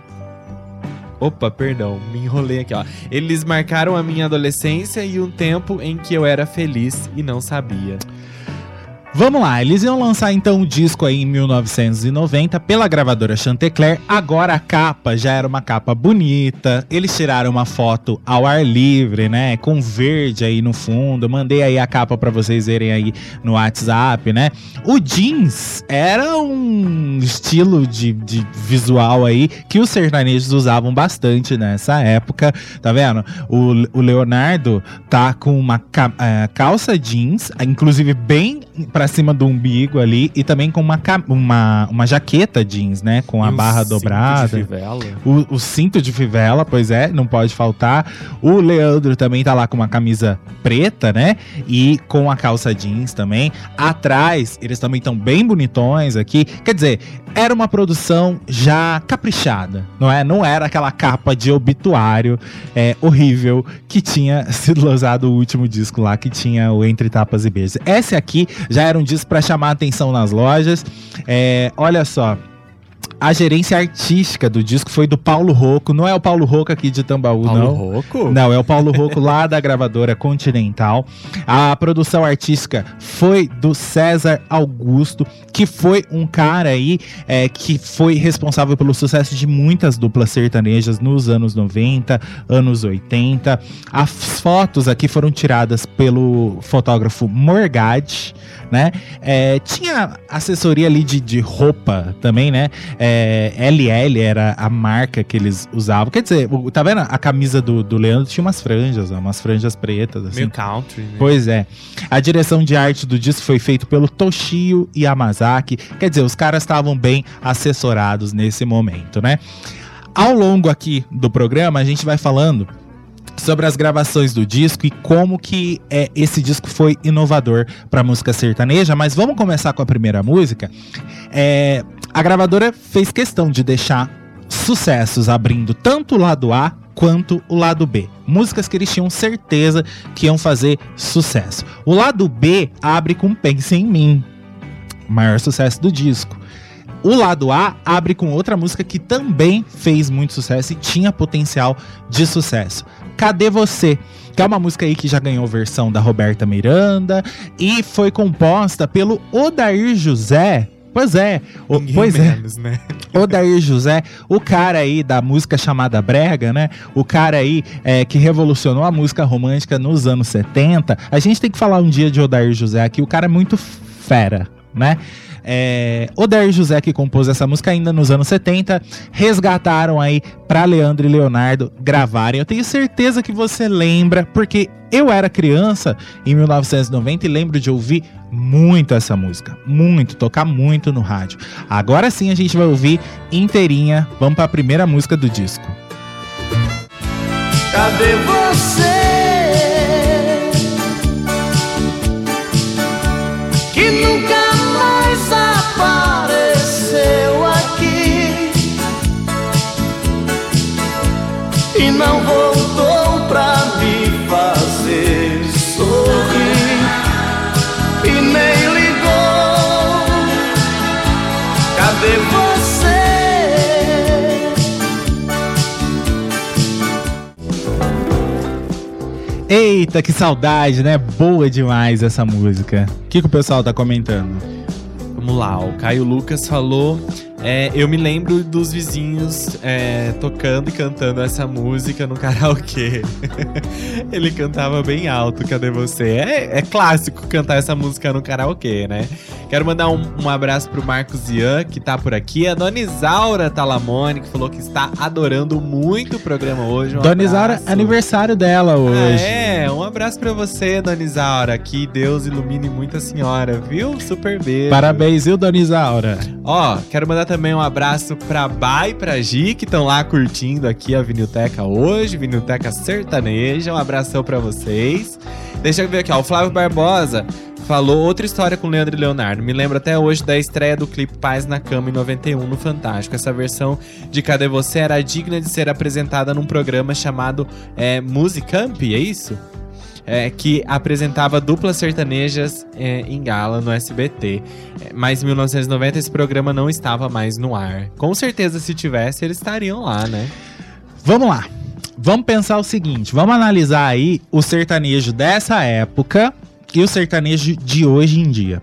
Speaker 2: Opa, perdão, me enrolei aqui, ó. Eles marcaram a minha adolescência e um tempo em que eu era feliz e não sabia.
Speaker 1: Vamos lá, eles iam lançar então um disco aí em 1990 pela gravadora Chantecler. Agora a capa já era uma capa bonita. Eles tiraram uma foto ao ar livre, né? Com verde aí no fundo. Mandei aí a capa pra vocês verem aí no WhatsApp, né? O jeans era um estilo de, de visual aí que os sertanejos usavam bastante nessa época. Tá vendo? O, o Leonardo tá com uma eh, calça jeans, inclusive bem pra pra cima do umbigo ali e também com uma, uma, uma jaqueta jeans, né? Com a
Speaker 2: E
Speaker 1: barra
Speaker 2: cinto de
Speaker 1: dobrada.
Speaker 2: fivela.
Speaker 1: O, o cinto de fivela, pois é, não pode faltar. O Leandro também tá lá com uma camisa preta, né? E com a calça jeans também. Atrás, eles também estão bem bonitões aqui. Quer dizer, era uma produção já caprichada, não é? Não era aquela capa de obituário é, horrível que tinha sido lançado o último disco lá, que tinha o Entre Tapas e Beijos. Esse aqui já era disco pra chamar atenção nas lojas. É, olha só. A gerência artística do disco foi do Paulo Rocco. Não é o Paulo Rocco aqui de Tambaú,
Speaker 2: Paulo
Speaker 1: não.
Speaker 2: Rocco?
Speaker 1: Não, é o Paulo Rocco lá da gravadora Continental. A produção artística foi do César Augusto, que foi um cara aí é, que foi responsável pelo sucesso de muitas duplas sertanejas nos anos 90, anos 80. As fotos aqui foram tiradas pelo fotógrafo Morgade, né? É, tinha assessoria ali de, de roupa também, né? É, LL era a marca que eles usavam. Quer dizer, tá vendo? A camisa do, do Leandro tinha umas franjas, ó, umas franjas pretas, assim.
Speaker 2: Meio country, né?
Speaker 1: Pois é. A direção de arte do disco foi feita pelo Toshio Yamazaki. Quer dizer, os caras estavam bem assessorados nesse momento, né? Ao longo aqui do programa, a gente vai falando sobre as gravações do disco e como que é, esse disco foi inovador para música sertaneja. Mas vamos começar com a primeira música. É, a gravadora fez questão de deixar sucessos abrindo tanto o lado A quanto o lado B. Músicas que eles tinham certeza que iam fazer sucesso. O lado B abre com Pense em Mim, maior sucesso do disco. O lado A abre com outra música que também fez muito sucesso e tinha potencial de sucesso. Cadê Você? Que é uma música aí que já ganhou versão da Roberta Miranda e foi composta pelo Odair José. Pois é, o- pois é.
Speaker 2: menos, né?
Speaker 1: Odair José, o cara aí da música chamada Brega, né? O cara aí é, que revolucionou a música romântica nos anos 70. A gente tem que falar um dia de Odair José aqui, o cara é muito fera, né? É, Odair José que compôs essa música ainda nos anos 70, resgataram aí pra Leandro e Leonardo gravarem. Eu tenho certeza que você lembra, porque eu era criança em 1990 e lembro de ouvir muito essa música, muito, tocar muito no rádio. Agora sim a gente vai ouvir inteirinha. Vamos para a primeira música do disco.
Speaker 3: Cadê você?
Speaker 1: Eita, que saudade, né? Boa demais essa música. O que, que o pessoal tá comentando?
Speaker 2: Vamos lá, o Caio Lucas falou. É, eu me lembro dos vizinhos é, tocando e cantando essa música no karaokê. Ele cantava bem alto, cadê você? É, é clássico cantar essa música no karaokê, né? Quero mandar um, um abraço pro Marcos Ian, que tá por aqui. A Dona Isaura Talamone, que falou que está adorando muito o programa hoje. Um
Speaker 1: Dona Isaura, aniversário dela hoje.
Speaker 2: Ah, é, um abraço pra você, Dona Isaura. Que Deus ilumine muito a senhora, viu? Super beijo.
Speaker 1: Parabéns, viu, Dona Isaura?
Speaker 2: Ó, quero mandar também um abraço pra Bai e pra Gi, que estão lá curtindo aqui a Vinilteca hoje, Vinilteca Sertaneja. Um abração pra vocês. Deixa eu ver aqui, ó. O Flávio Barbosa falou outra história com Leandro e Leonardo. Me lembro até hoje da estreia do clipe Paz na Cama em 91 no Fantástico. Essa versão de Cadê Você era digna de ser apresentada num programa chamado é, Musicamp, é isso? É, que apresentava duplas sertanejas é, em gala no SBT. É, Mas em 1990 esse programa não estava mais no ar. Com certeza, se tivesse, eles estariam lá, né?
Speaker 1: Vamos lá. Vamos pensar o seguinte, vamos analisar aí o sertanejo dessa época e o sertanejo de hoje em dia.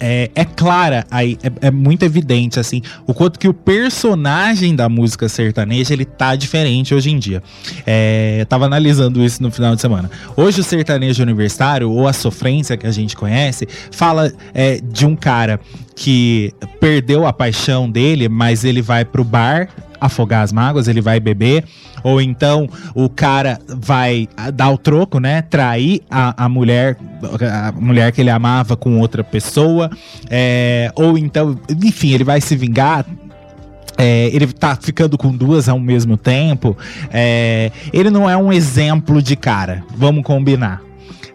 Speaker 1: É, é clara aí, é, é muito evidente assim, o quanto que o personagem da música sertaneja ele tá diferente hoje em dia. É, eu tava analisando isso no final de semana. Hoje o sertanejo universitário, ou a sofrência que a gente conhece, fala é, de um cara que perdeu a paixão dele, mas ele vai pro bar afogar as mágoas, ele vai beber, ou então o cara vai dar o troco, né? Trair a, a mulher, a mulher que ele amava com outra pessoa, é, ou então, enfim, ele vai se vingar. É, ele tá ficando com duas ao mesmo tempo. É, ele não é um exemplo de cara, vamos combinar.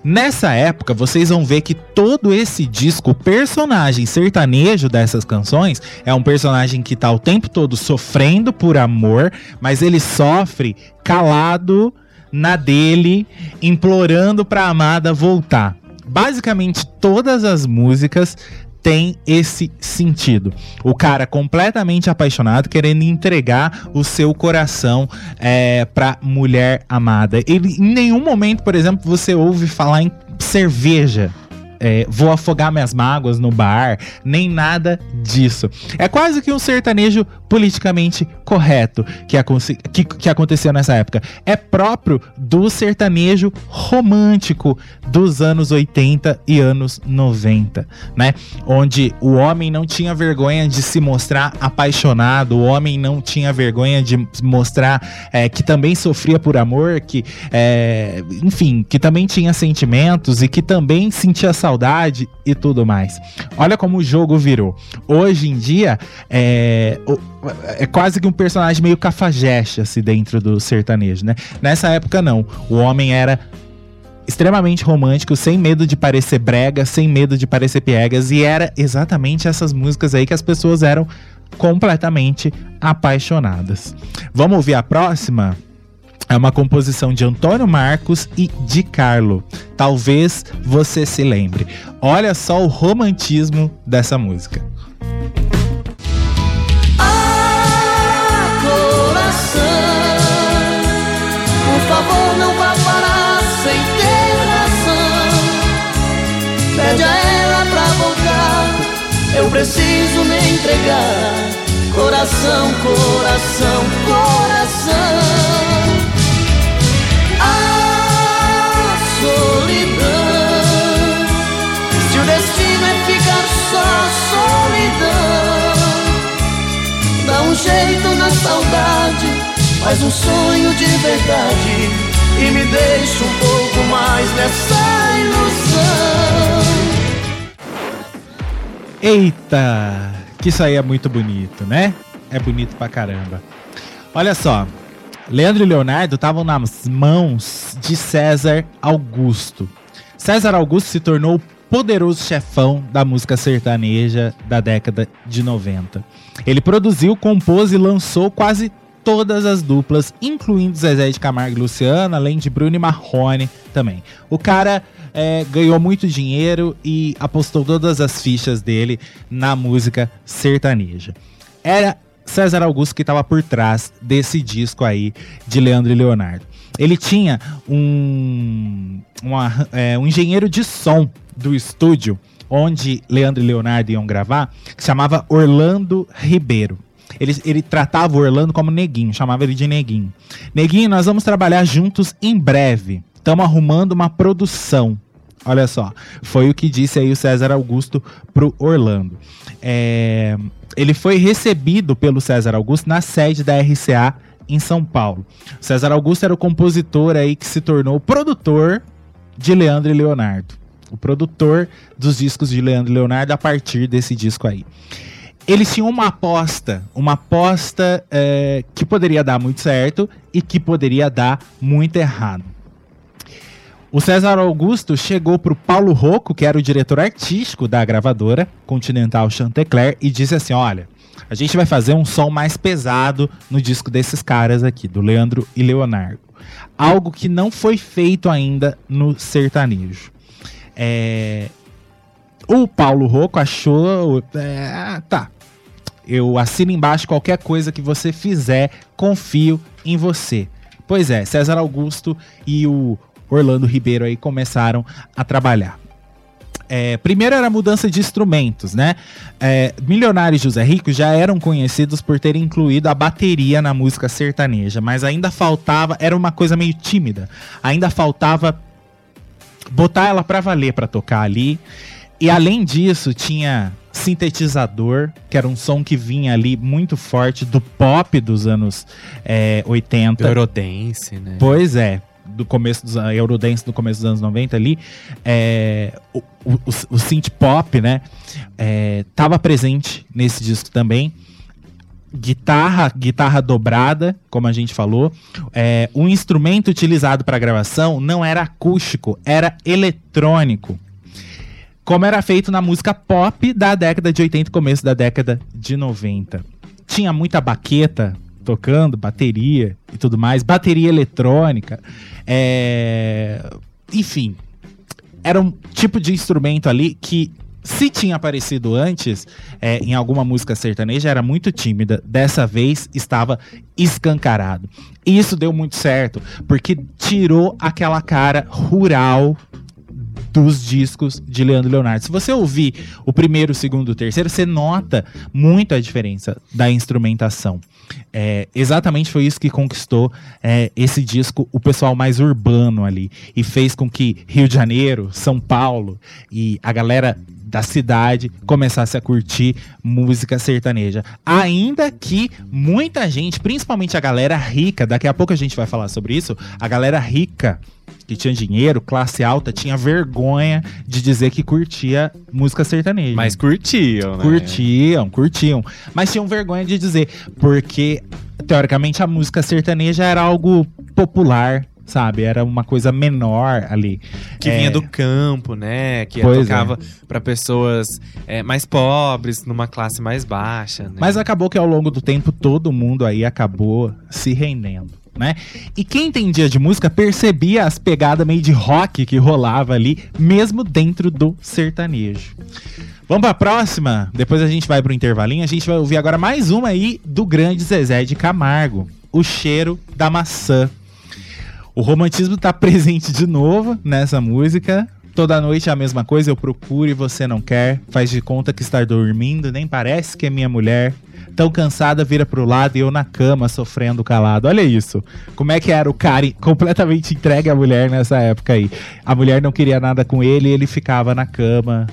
Speaker 1: Nessa época, vocês vão ver que todo esse disco, o personagem sertanejo dessas canções, é um personagem que tá o tempo todo sofrendo por amor, mas ele sofre calado na dele, implorando pra amada voltar. Basicamente, todas as músicas tem esse sentido. O cara completamente apaixonado, querendo entregar o seu coração é, pra mulher amada. Ele, em nenhum momento, por exemplo, você ouve falar em cerveja é, vou afogar minhas mágoas no bar, nem nada disso. É quase que um sertanejo politicamente correto que, que, que aconteceu nessa época. É próprio do sertanejo romântico dos anos 80 e anos 90, né? Onde o homem não tinha vergonha de se mostrar apaixonado, o homem não tinha vergonha de mostrar é, que também sofria por amor, que, é, enfim, que também tinha sentimentos e que também sentia saudade e tudo mais. Olha como o jogo virou. Hoje em dia, é, é quase que um personagem meio cafajeste, assim, dentro do sertanejo, né? Nessa época, não. O homem era extremamente romântico, sem medo de parecer brega, sem medo de parecer piegas, e era exatamente essas músicas aí que as pessoas eram completamente apaixonadas. Vamos ouvir a próxima? É uma composição de Antônio Marcos e de Carlo. Talvez você se lembre. Olha só o romantismo dessa música.
Speaker 3: Ah, coração, por favor, não vá parar sem ter razão. A ela pra voltar, eu preciso me entregar. Coração, coração, coração. Jeito na saudade, faz um sonho de verdade e me deixa um pouco mais nessa ilusão.
Speaker 1: Eita, que isso aí é muito bonito, né? É bonito pra caramba. Olha só, Leandro e Leonardo estavam nas mãos de César Augusto. César Augusto se tornou poderoso chefão da música sertaneja da década de 90. Ele produziu, compôs e lançou quase todas as duplas, incluindo Zezé de Camargo e Luciano, além de Bruno e Marrone também. O cara é, ganhou muito dinheiro e apostou todas as fichas dele na música sertaneja. Era César Augusto que estava por trás desse disco aí de Leandro e Leonardo. Ele tinha um, uma, é, um engenheiro de som do estúdio onde Leandro e Leonardo iam gravar, que chamava Orlando Ribeiro. Ele, ele tratava o Orlando como neguinho, chamava ele de neguinho. Neguinho, nós vamos trabalhar juntos em breve. Estamos arrumando uma produção. Olha só, foi o que disse aí o César Augusto pro Orlando. É, ele foi recebido pelo César Augusto na sede da RCA em São Paulo. César Augusto era o compositor aí que se tornou produtor de Leandro e Leonardo o produtor dos discos de Leandro Leonardo a partir desse disco aí. Eles tinham uma aposta, uma aposta é, que poderia dar muito certo e que poderia dar muito errado. O César Augusto chegou para o Paulo Rocco, que era o diretor artístico da gravadora Continental Chantecler, e disse assim: Olha, a gente vai fazer um som mais pesado no disco desses caras aqui, do Leandro e Leonardo. Algo que não foi feito ainda no sertanejo. É, o Paulo Rocco achou. É, tá. Eu assino embaixo qualquer coisa que você fizer, confio em você. Pois é, César Augusto e o Orlando Ribeiro aí começaram a trabalhar. É, primeiro era a mudança de instrumentos, né? É, Milionário e José Rico já eram conhecidos por terem incluído a bateria na música sertaneja, mas ainda faltava, era uma coisa meio tímida, ainda faltava botar ela para valer para tocar ali. E além disso, tinha sintetizador, que era um som que vinha ali muito forte do pop dos anos é, 80.
Speaker 2: Eurodance, né?
Speaker 1: Pois é, do começo dos Eurodance do começo dos anos 90 ali, é, o, o, o synth pop, né, é, tava presente nesse disco também. Guitarra, guitarra dobrada, como a gente falou. É, o instrumento utilizado para gravação não era acústico, era eletrônico como era feito na música pop da década de 80 começo da década de 90. Tinha muita baqueta tocando, bateria e tudo mais, bateria eletrônica, é... enfim, era um tipo de instrumento ali que se tinha aparecido antes é, em alguma música sertaneja, era muito tímida. Dessa vez estava escancarado. E isso deu muito certo, porque tirou aquela cara rural dos discos de Leandro Leonardo. Se você ouvir o primeiro, o segundo, o terceiro, você nota muito a diferença da instrumentação. É, exatamente foi isso que conquistou é, esse disco, o pessoal mais urbano ali, e fez com que Rio de Janeiro, São Paulo e a galera da cidade começasse a curtir música sertaneja. Ainda que muita gente, principalmente a galera rica, daqui a pouco a gente vai falar sobre isso, a galera rica que tinha dinheiro, classe alta, tinha vergonha de dizer que curtia música sertaneja.
Speaker 2: Mas curtiam, né?
Speaker 1: Curtiam, curtiam. Mas tinham vergonha de dizer, porque teoricamente a música sertaneja era algo popular, sabe? Era uma coisa menor ali.
Speaker 2: Que é... vinha do campo, né? Que
Speaker 1: pois
Speaker 2: tocava é. para pessoas é, mais pobres, numa classe mais baixa. Né?
Speaker 1: Mas acabou que ao longo do tempo todo mundo aí acabou se rendendo né? E quem entendia de música percebia as pegadas meio de rock que rolava ali, mesmo dentro do sertanejo. Vamos para a próxima? Depois a gente vai pro intervalinho. A gente vai ouvir agora mais uma aí do grande Zezé de Camargo, O Cheiro da Maçã. O romantismo tá presente de novo nessa música. Toda noite é a mesma coisa, eu procuro e você não quer. Faz de conta que está dormindo, nem parece que é minha mulher tão cansada, vira pro lado e eu na cama sofrendo calado. Olha isso. Como é que era o cara completamente entregue à mulher nessa época aí? A mulher não queria nada com ele e ele ficava na cama.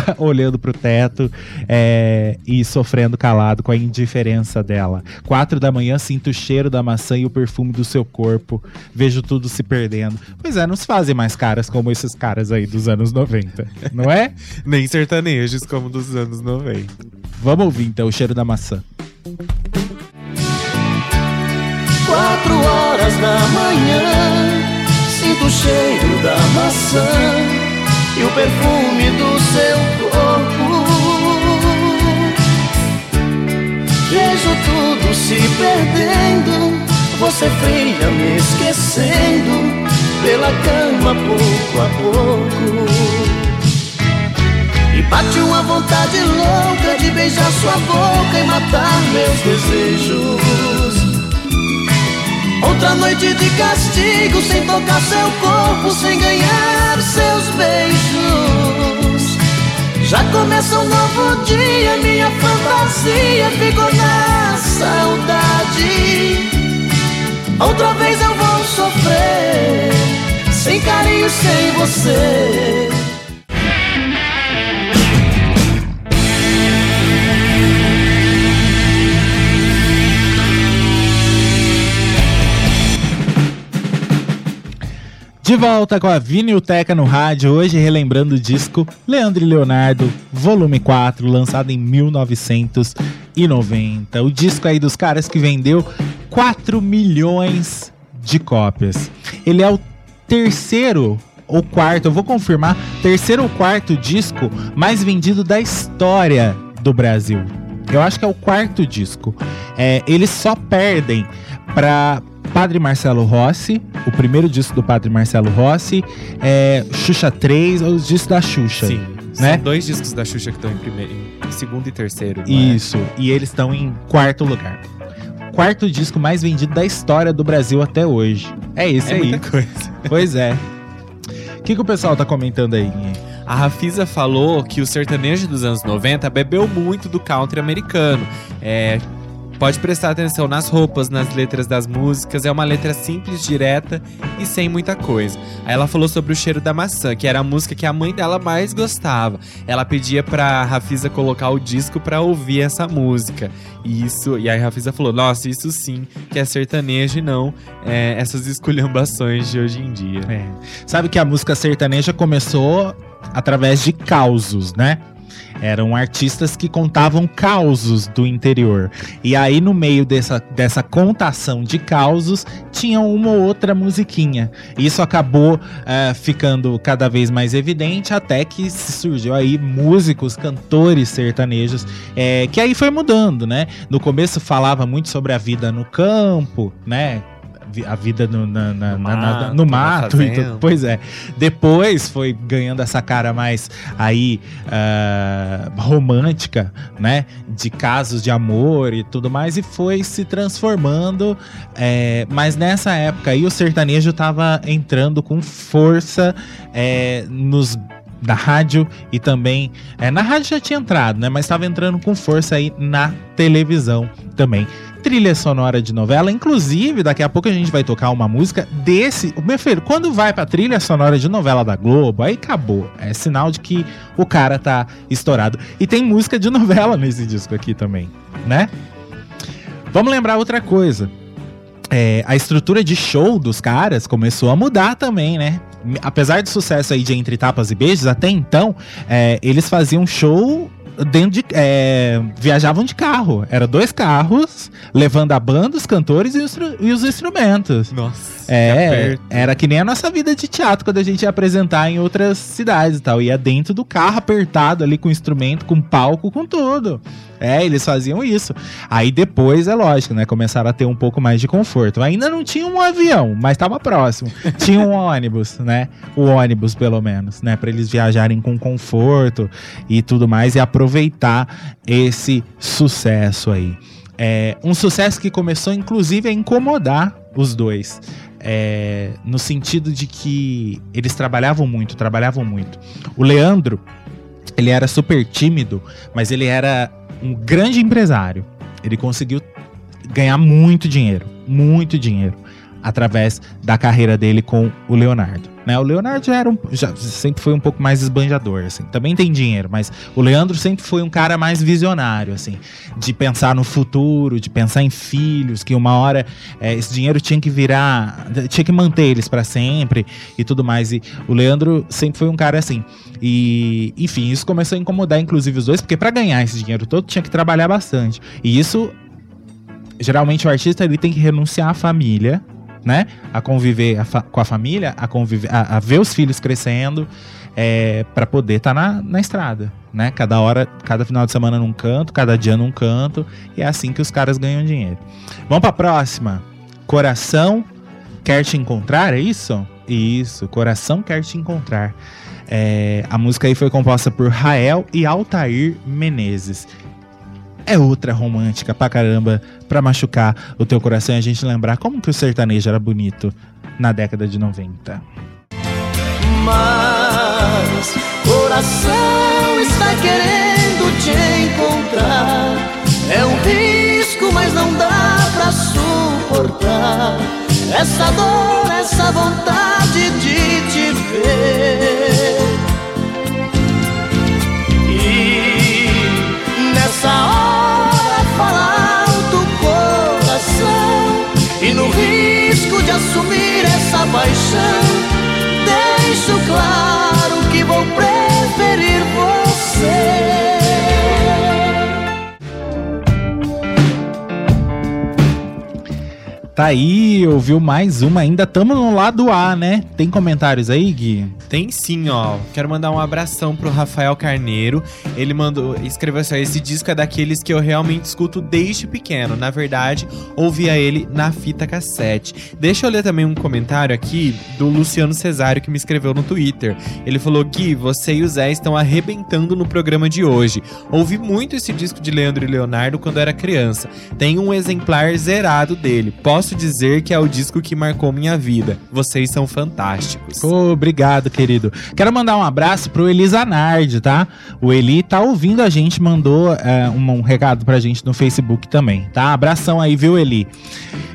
Speaker 1: olhando pro teto é, e sofrendo calado com a indiferença dela. Quatro da manhã, sinto o cheiro da maçã e o perfume do seu corpo. Vejo tudo se perdendo. Pois é, não se fazem mais caras como esses caras aí dos anos 90, não é?
Speaker 2: Nem sertanejos como dos anos 90.
Speaker 1: Vamos ouvir então o cheiro da maçã.
Speaker 3: Quatro horas da manhã, sinto o cheiro da maçã e o perfume do seu corpo. Vejo tudo se perdendo, você fria me esquecendo pela cama pouco a pouco. E bate uma vontade louca de beijar sua boca e matar meus desejos. Outra noite de castigo, sem tocar seu corpo, sem ganhar seus beijos. Já começa um novo dia, minha fantasia ficou na saudade. Outra vez eu vou sofrer, sem carinho, sem você.
Speaker 1: De volta com a Vinilteca no rádio, hoje relembrando o disco Leandro e Leonardo, volume 4, lançado em 1990. O disco aí dos caras que vendeu 4 milhões de cópias. Ele é o terceiro ou quarto, eu vou confirmar, terceiro ou quarto disco mais vendido da história do Brasil. Eu acho que é o quarto disco. É, eles só perdem para Padre Marcelo Rossi, o primeiro disco do Padre Marcelo Rossi, é, Xuxa 3, os discos da Xuxa.
Speaker 2: Sim.
Speaker 1: Né?
Speaker 2: São dois discos da Xuxa que estão em, primeiro, em segundo e terceiro.
Speaker 1: É? Isso, é? e eles estão em quarto lugar. Quarto disco mais vendido da história do Brasil até hoje. É esse
Speaker 2: é
Speaker 1: aí.
Speaker 2: Muita coisa.
Speaker 1: Pois é. O que, que o pessoal tá comentando aí?
Speaker 2: A Rafisa falou que o sertanejo dos anos 90 bebeu muito do country americano. É, Pode prestar atenção nas roupas, nas letras das músicas. É uma letra simples, direta e sem muita coisa. Aí ela falou sobre o cheiro da maçã, que era a música que a mãe dela mais gostava. Ela pedia pra Rafisa colocar o disco pra ouvir essa música. E isso, e aí a Rafisa falou: Nossa, isso sim que é sertanejo e não é, essas esculhambações de hoje em dia.
Speaker 1: É. Sabe que a música sertaneja começou através de causos, né? Eram artistas que contavam causos do interior. E aí, no meio dessa, dessa contação de causos, tinha uma ou outra musiquinha. Isso acabou uh, ficando cada vez mais evidente, até que surgiu aí músicos, cantores sertanejos, é, que aí foi mudando, né? No começo falava muito sobre a vida no campo, né? A vida no, na, na, no na, mato, no mato e tudo. Pois é. Depois foi ganhando essa cara mais aí uh, romântica, né? De casos de amor e tudo mais, e foi se transformando. É, mas nessa época aí o sertanejo tava entrando com força é, nos da rádio e também é, na rádio já tinha entrado, né? Mas estava entrando com força aí na televisão também trilha sonora de novela. Inclusive, daqui a pouco a gente vai tocar uma música desse. Meu filho, quando vai pra trilha sonora de novela da Globo, aí acabou. É sinal de que o cara tá estourado. E tem música de novela nesse disco aqui também, né? Vamos lembrar outra coisa. É, a estrutura de show dos caras começou a mudar também, né? Apesar do sucesso aí de Entre Tapas e Beijos, até então, é, eles faziam show dentro de. É, viajavam de carro. Era dois carros, levando a banda, os cantores e os, e os instrumentos.
Speaker 2: Nossa.
Speaker 1: É, era que nem a nossa vida de teatro quando a gente ia apresentar em outras cidades e tal. Ia dentro do carro apertado ali com instrumento, com palco, com tudo. É, eles faziam isso. Aí depois, é lógico, né? Começaram a ter um pouco mais de conforto. Ainda não tinha um avião, mas estava próximo. tinha um ônibus, né? O ônibus, pelo menos, né? Para eles viajarem com conforto e tudo mais e aproveitar esse sucesso aí. É, um sucesso que começou, inclusive, a incomodar os dois. É, no sentido de que eles trabalhavam muito, trabalhavam muito. O Leandro, ele era super tímido, mas ele era um grande empresário. Ele conseguiu ganhar muito dinheiro, muito dinheiro, através da carreira dele com o Leonardo. Né? O Leonardo já era um, já sempre foi um pouco mais esbanjador, assim. Também tem dinheiro, mas o Leandro sempre foi um cara mais visionário, assim, de pensar no futuro, de pensar em filhos, que uma hora é, esse dinheiro tinha que virar, tinha que manter eles para sempre e tudo mais. E o Leandro sempre foi um cara assim. E, enfim, isso começou a incomodar, inclusive, os dois, porque para ganhar esse dinheiro todo tinha que trabalhar bastante. E isso geralmente o artista ele tem que renunciar à família né? A conviver a com a família, a, conviver, a, a ver os filhos crescendo, é, para poder estar tá na, na estrada, né? Cada hora, cada final de semana num canto, cada dia num canto, e é assim que os caras ganham dinheiro. Vamos para a próxima. Coração quer te encontrar, é isso? Isso, Coração quer te encontrar. É, a música aí foi composta por Rael e Altair Menezes é outra romântica pra caramba, pra machucar o teu coração e a gente lembrar como que o sertanejo era bonito na década de 90.
Speaker 3: Mas coração está querendo te encontrar. É um risco, mas não dá pra suportar. Essa dor, essa vontade de te ver. No risco de assumir essa paixão, deixo claro que vou preferir você.
Speaker 1: Tá aí, ouviu mais uma ainda. Tamo no lado A, né? Tem comentários aí, Gui?
Speaker 2: Tem sim, ó. Quero mandar um abração pro Rafael Carneiro. Ele mandou, escreveu assim: esse disco é daqueles que eu realmente escuto desde pequeno. Na verdade, ouvia ele na fita cassete. Deixa eu ler também um comentário aqui do Luciano Cesário que me escreveu no Twitter. Ele falou: Gui, você e o Zé estão arrebentando no programa de hoje. Ouvi muito esse disco de Leandro e Leonardo quando era criança. Tem um exemplar zerado dele. Posso posso dizer que é o disco que marcou minha vida. Vocês são fantásticos.
Speaker 1: Pô, obrigado, querido. Quero mandar um abraço pro Elisa Nard, tá? O Eli tá ouvindo a gente, mandou é, um, um recado pra gente no Facebook também, tá? Abração aí, viu, Eli?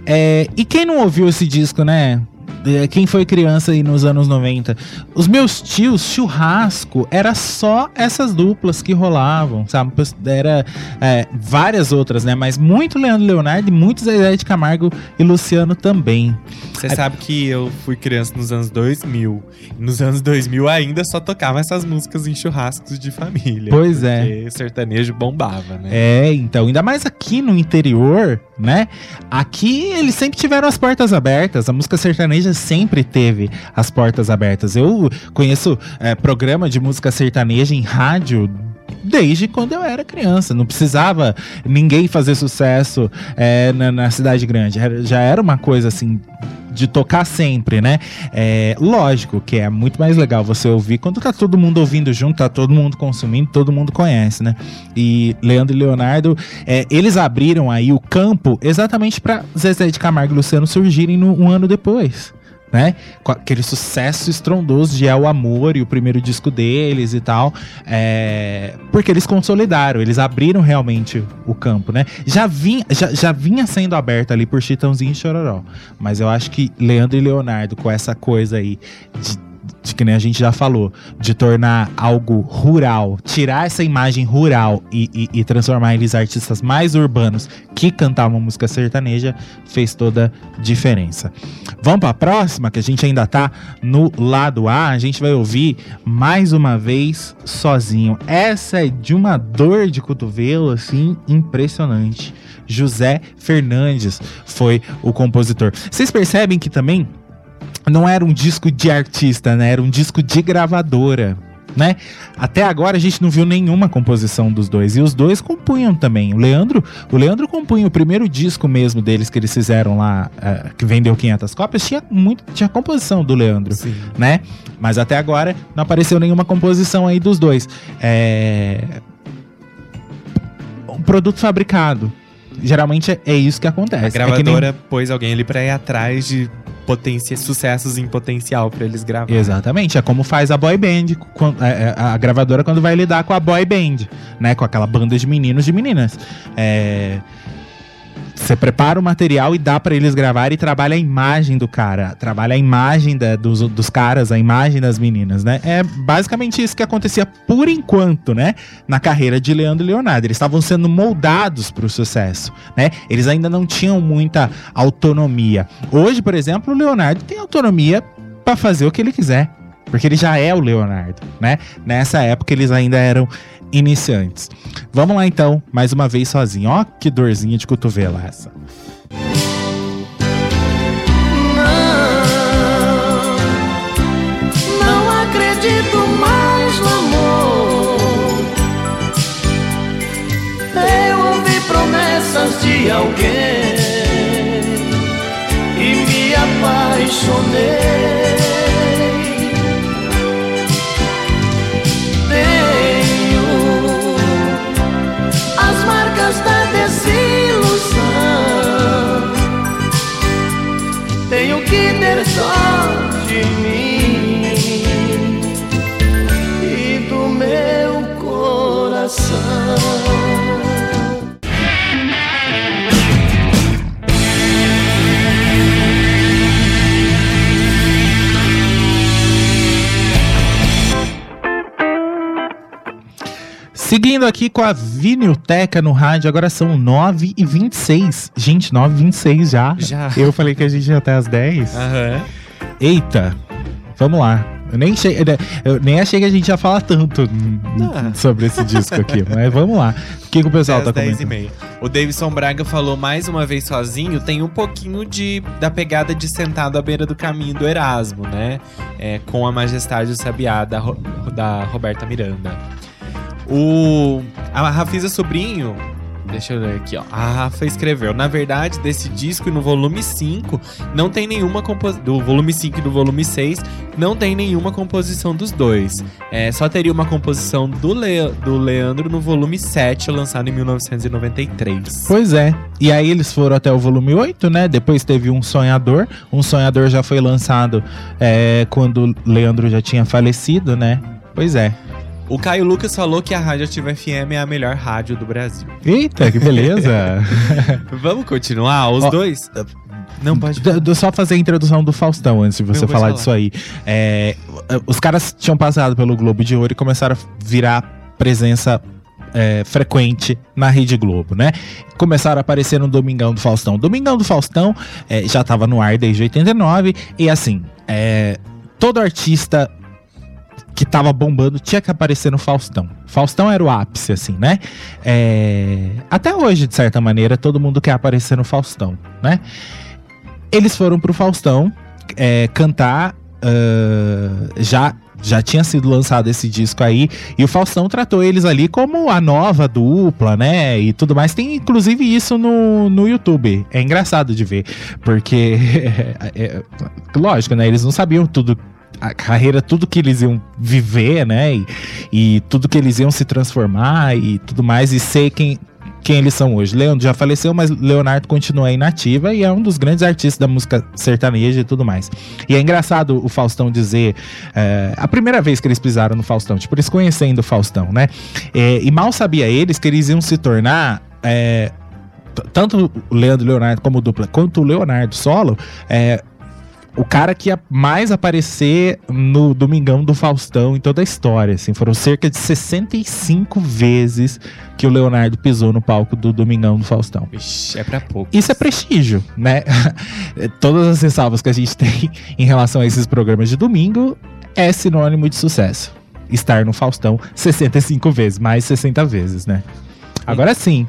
Speaker 1: É, e quem não ouviu esse disco, né? Quem foi criança aí nos anos 90, os meus tios, churrasco, era só essas duplas que rolavam, sabe? Era é, várias outras, né? Mas muito Leandro Leonardo e muitos Zé de Camargo e Luciano também.
Speaker 2: Você sabe que eu fui criança nos anos 2000. E nos anos 2000 ainda só tocava essas músicas em churrascos de família.
Speaker 1: Pois é.
Speaker 2: Porque sertanejo bombava, né?
Speaker 1: É, então, ainda mais aqui no interior, né? Aqui eles sempre tiveram as portas abertas. A música sertaneja sempre teve as portas abertas. Eu conheço é, programa de música sertaneja em rádio desde quando eu era criança. Não precisava ninguém fazer sucesso é, na, na, cidade grande. Já era uma coisa assim de tocar sempre, né? É, lógico que é muito mais legal você ouvir quando tá todo mundo ouvindo junto, tá todo mundo consumindo, todo mundo conhece, né? E Leandro e Leonardo, é, eles abriram aí o campo exatamente para Zezé de Camargo e Luciano surgirem no, um ano depois né? Com aquele sucesso estrondoso de É o Amor e o primeiro disco deles e tal. É... Porque eles consolidaram, eles abriram realmente o campo, né? Já vinha, já, já vinha sendo aberto ali por Chitãozinho e Chororó. Mas eu acho que Leandro e Leonardo, com essa coisa aí de de que nem a gente já falou, de tornar algo rural, tirar essa imagem rural e, e, e transformar eles artistas mais urbanos que cantavam música sertaneja, fez toda diferença. Vamos para a próxima, que a gente ainda tá no lado A, a gente vai ouvir mais uma vez sozinho. Essa é de uma dor de cotovelo assim impressionante. José Fernandes foi o compositor. Vocês percebem que também não era um disco de artista, né? Era um disco de gravadora. Né? Até agora a gente não viu nenhuma composição dos dois e os dois compunham também. O Leandro, o Leandro compunha o primeiro disco mesmo deles que eles fizeram lá, uh, que vendeu 500 cópias, tinha muito tinha composição do Leandro, Sim. né? Mas até agora não apareceu nenhuma composição aí dos dois. É um produto fabricado. Geralmente é isso que acontece. A
Speaker 2: gravadora
Speaker 1: é
Speaker 2: nem... pôs alguém ali pra ir atrás de potência, sucessos em potencial para eles gravarem.
Speaker 1: Exatamente, é como faz a boy band, é, é, a gravadora quando vai lidar com a boy band, né, com aquela banda de meninos e meninas. É, você prepara o material e dá para eles gravar e trabalha a imagem do cara, trabalha a imagem da, dos, dos caras, a imagem das meninas, né? É basicamente isso que acontecia por enquanto, né? Na carreira de Leandro e Leonardo. Eles estavam sendo moldados para o sucesso, né? Eles ainda não tinham muita autonomia. Hoje, por exemplo, o Leonardo tem autonomia para fazer o que ele quiser. Porque ele já é o Leonardo, né? Nessa época eles ainda eram iniciantes. Vamos lá então, mais uma vez sozinho. Ó, que dorzinha de cotovelo essa.
Speaker 3: Não, não acredito mais no amor. Eu ouvi promessas de alguém e me apaixonei.
Speaker 1: Seguindo aqui com a Vinilteca no rádio, agora são 9 e 26 Gente, 9 e 26 já.
Speaker 2: Já.
Speaker 1: Eu falei que a gente ia até as 10.
Speaker 2: Aham.
Speaker 1: Eita, vamos lá. Eu nem, achei, eu nem achei que a gente ia falar tanto ah. sobre esse disco aqui, mas vamos lá. O que, que o pessoal tá comentando?
Speaker 2: E meia. O Davidson Braga falou mais uma vez sozinho, tem um pouquinho de da pegada de sentado à beira do caminho do Erasmo, né? É, com a Majestade do Sabiá da, da Roberta Miranda. O a Rafisa Sobrinho Deixa eu ler aqui, ó. A Rafa escreveu. Na verdade, desse disco e no volume 5, não tem nenhuma composição. Do volume 5 e do volume 6, não tem nenhuma composição dos dois. É, só teria uma composição do, Le... do Leandro no volume 7, lançado em 1993.
Speaker 1: Pois é. E aí eles foram até o volume 8, né? Depois teve Um Sonhador. Um Sonhador já foi lançado é, quando Leandro já tinha falecido, né? Pois é.
Speaker 2: O Caio Lucas falou que a Rádio Ativa FM é a melhor rádio do Brasil.
Speaker 1: Eita, que beleza!
Speaker 2: Vamos continuar? Os
Speaker 1: Ó,
Speaker 2: dois? Não pode.
Speaker 1: Só fazer a introdução do Faustão antes de você falar
Speaker 2: falar.
Speaker 1: disso aí. É, os caras tinham passado pelo Globo de Ouro e começaram a virar presença é, frequente na Rede Globo, né? Começaram a aparecer no Domingão do Faustão. Domingão do Faustão é, já tava no ar desde 89 e assim, é, todo artista que tava bombando tinha que aparecer no Faustão. Faustão era o ápice, assim, né? É, até hoje, de certa maneira, todo mundo quer aparecer no Faustão, né? Eles foram pro Faustão é, cantar. ah, já, já tinha sido lançado esse disco aí. E o Faustão tratou eles ali como a nova dupla, né? E tudo mais. Tem inclusive isso no, no YouTube. É engraçado de ver. Porque. é, lógico, né? Eles não sabiam tudo. A carreira, tudo que eles iam viver, né? E, e tudo que eles iam se transformar e tudo mais. E ser quem, quem eles são hoje. Leandro já faleceu, mas Leonardo continua aí nativa e é um dos grandes artistas da música sertaneja e tudo mais. E é engraçado o Faustão dizer é, a primeira vez que eles pisaram no Faustão, tipo, eles conhecendo o Faustão, né? É, e mal sabia eles que eles iam se tornar. é, tanto o Leandro Leonardo como dupla, quanto o Leonardo solo, é, o cara que ia mais aparecer no Domingão do Faustão em toda a história, assim, foram cerca de 65 vezes que o Leonardo pisou no palco do Domingão do Faustão.
Speaker 2: Ixi, é pra pouco.
Speaker 1: Isso é prestígio, né? Todas as ressalvas que a gente tem em relação a esses programas de domingo é sinônimo de sucesso. Estar no Faustão 65 vezes, mais 60 vezes, né? Agora sim,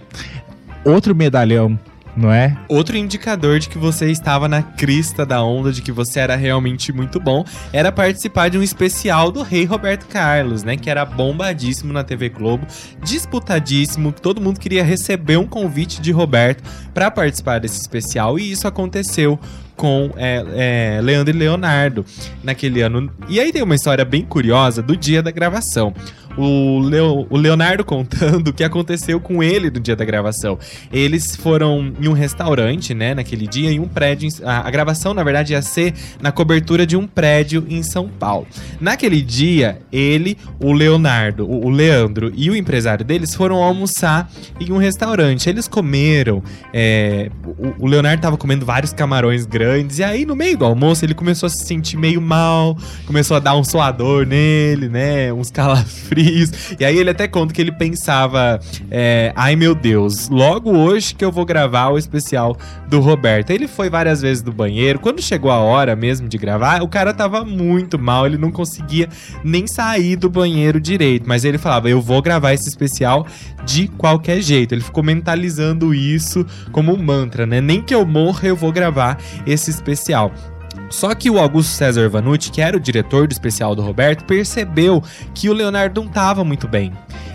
Speaker 1: outro medalhão, não é?
Speaker 2: Outro indicador de que você estava na crista da onda, de que você era realmente muito bom, era participar de um especial do Rei Roberto Carlos, né? Que era bombadíssimo na TV Globo, disputadíssimo, todo mundo queria receber um convite de Roberto para participar desse especial, e isso aconteceu com é, é, Leandro e Leonardo naquele ano. E aí tem uma história bem curiosa do dia da gravação. O, Leo- o Leonardo contando o que aconteceu com ele no dia da gravação. Eles foram em um restaurante, né, naquele dia, em um prédio. a, a gravação, na verdade, ia ser na cobertura de um prédio em São Paulo. Naquele dia, ele, o Leonardo, o, o Leandro e o empresário deles foram almoçar em um restaurante. Eles comeram. é, o, o Leonardo tava comendo vários camarões grandes. E aí, no meio do almoço, ele começou a se sentir meio mal. Começou a dar um suador nele, né? Uns calafrios. E aí ele até conta que ele pensava: é, ai meu Deus, logo hoje que eu vou gravar o especial do Roberto. Ele foi várias vezes do banheiro. Quando chegou a hora mesmo de gravar, o cara tava muito mal. Ele não conseguia nem sair do banheiro direito. Mas ele falava: eu vou gravar esse especial de qualquer jeito. Ele ficou mentalizando isso como um mantra, né? Nem que eu morra, eu vou gravar esse especial. Só que o Augusto César Vanucci, que era o diretor do especial do Roberto, percebeu que o Leonardo não estava muito bem.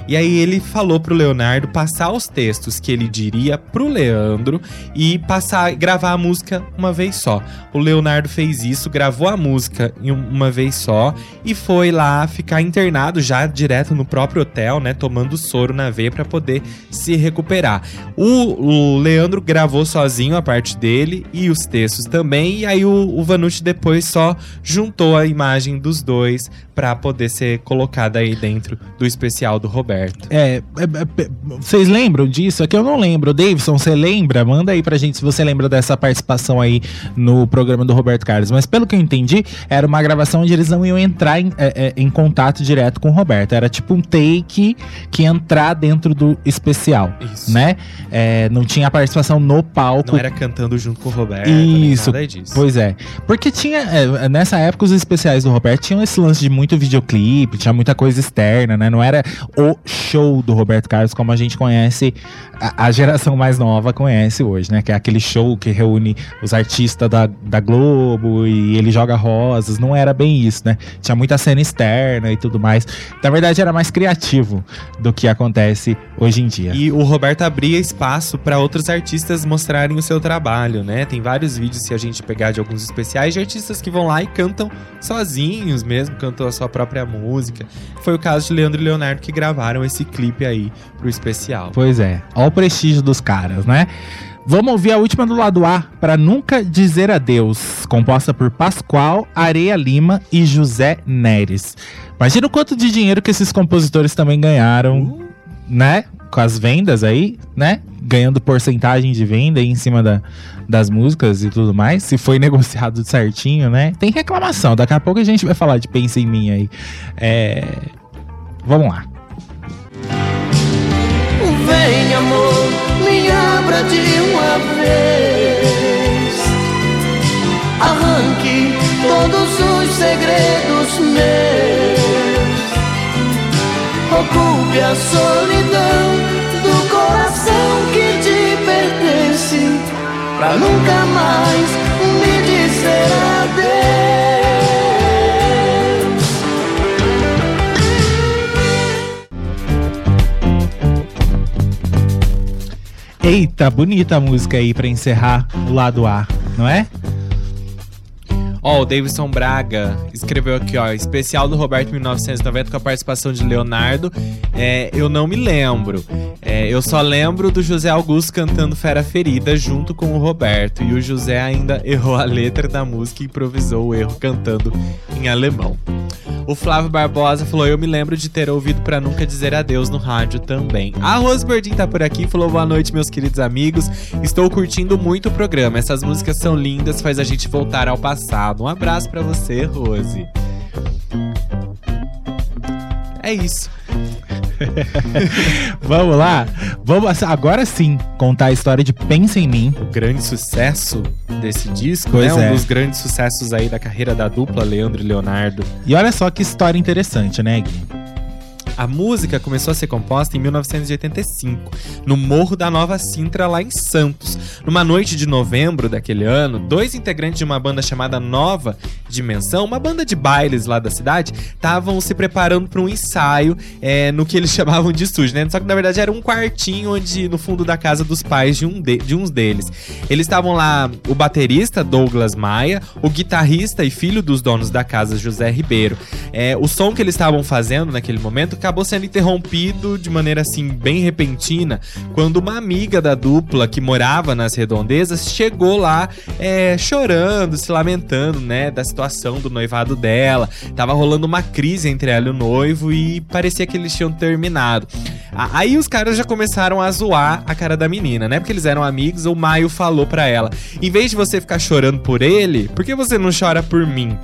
Speaker 2: E aí ele falou pro Leonardo passar os textos que ele diria pro Leandro e passar gravar a música uma vez só. O Leonardo fez isso, gravou a música um- uma vez só e foi lá ficar internado já direto no próprio hotel, né, tomando soro na veia para poder se recuperar. O, o Leandro gravou sozinho a parte dele e os textos também, e aí o, o Vanucci depois só juntou a imagem dos dois para poder ser colocada aí dentro do especial do Roberto.
Speaker 1: É, é, é, é, vocês lembram disso? É que eu não lembro. Davidson, você lembra? Manda aí pra gente se você lembra dessa participação aí no programa do Roberto Carlos. Mas pelo que eu entendi, era uma gravação onde eles não iam entrar em, é, é, em contato direto com o Roberto. Era tipo um take que ia entrar dentro do especial,
Speaker 2: Isso.
Speaker 1: né? É, não tinha participação no palco.
Speaker 2: Não era cantando junto com o Roberto,
Speaker 1: Isso. Pois é. Porque tinha. é, nessa época, os especiais do Roberto tinham esse lance de muito muito videoclipe, tinha muita coisa externa, né? Não era o show do Roberto Carlos como a gente conhece, a, a geração mais nova conhece hoje, né? Que é aquele show que reúne os artistas da, da Globo e ele joga rosas. Não era bem isso, né? Tinha muita cena externa e tudo mais. Na verdade, era mais criativo do que acontece hoje em dia.
Speaker 2: E o Roberto abria espaço para outros artistas mostrarem o seu trabalho, né? Tem vários vídeos, se a gente pegar de alguns especiais, de artistas que vão lá e cantam sozinhos mesmo, cantam a sua própria música. Foi o caso de Leandro e Leonardo que gravaram esse clipe aí pro especial.
Speaker 1: Pois é, olha o prestígio dos caras, né? Vamos ouvir a última do lado A, para Nunca Dizer Adeus, composta por Pascoal, Areia Lima e José Neres. Imagina o quanto de dinheiro que esses compositores também ganharam, uh. né? Com as vendas aí, né? Ganhando porcentagem de venda em cima da, das músicas e tudo mais. Se foi negociado certinho, né? Tem reclamação. Daqui a pouco a gente vai falar de Pensa em Mim aí. É... Vamos lá.
Speaker 3: Vem, amor, me abra de uma vez. Arranque todos os segredos meus. Ocupe a solidão coração que te pertence. Pra nunca mais me dizer adeus.
Speaker 1: Eita, bonita a música aí pra encerrar o lado A, não é?
Speaker 2: Ó, oh, o Davidson Braga escreveu aqui, ó, especial do Roberto 1990 com a participação de Leonardo. É, eu não me lembro. É, eu só lembro do José Augusto cantando Fera Ferida junto com o Roberto. E o José ainda errou a letra da música e improvisou o erro cantando em alemão. O Flávio Barbosa falou: Eu me lembro de ter ouvido para nunca dizer adeus no rádio também. A Rose Bordin tá por aqui falou: Boa noite, meus queridos amigos. Estou curtindo muito o programa. Essas músicas são lindas, faz a gente voltar ao passado. Um abraço para você, Rose. É isso.
Speaker 1: Vamos lá? Vamos agora sim contar a história de Pensa em Mim.
Speaker 2: O grande sucesso desse disco, pois né? É. Um dos grandes sucessos aí da carreira da dupla Leandro e Leonardo.
Speaker 1: E olha só que história interessante, né, Gui?
Speaker 2: A música começou a ser composta em 1985, no Morro da Nova Sintra, lá em Santos. Numa noite de novembro daquele ano, dois integrantes de uma banda chamada Nova Dimensão, uma banda de bailes lá da cidade, estavam se preparando para um ensaio é, no que eles chamavam de estúdio, né? Só que na verdade era um quartinho onde no fundo da casa dos pais de um de, de uns deles. Eles estavam lá o baterista Douglas Maia, o guitarrista e filho dos donos da casa José Ribeiro. É, o som que eles estavam fazendo naquele momento acabou sendo interrompido de maneira assim bem repentina quando uma amiga da dupla que morava nas redondezas chegou lá é, chorando, se lamentando, né, da situação do noivado dela. Tava rolando uma crise entre ela e o noivo e parecia que eles tinham terminado. Aí os caras já começaram a zoar a cara da menina, né? Porque eles eram amigos. O Maio falou para ela: em vez de você ficar chorando por ele, por que você não chora por mim?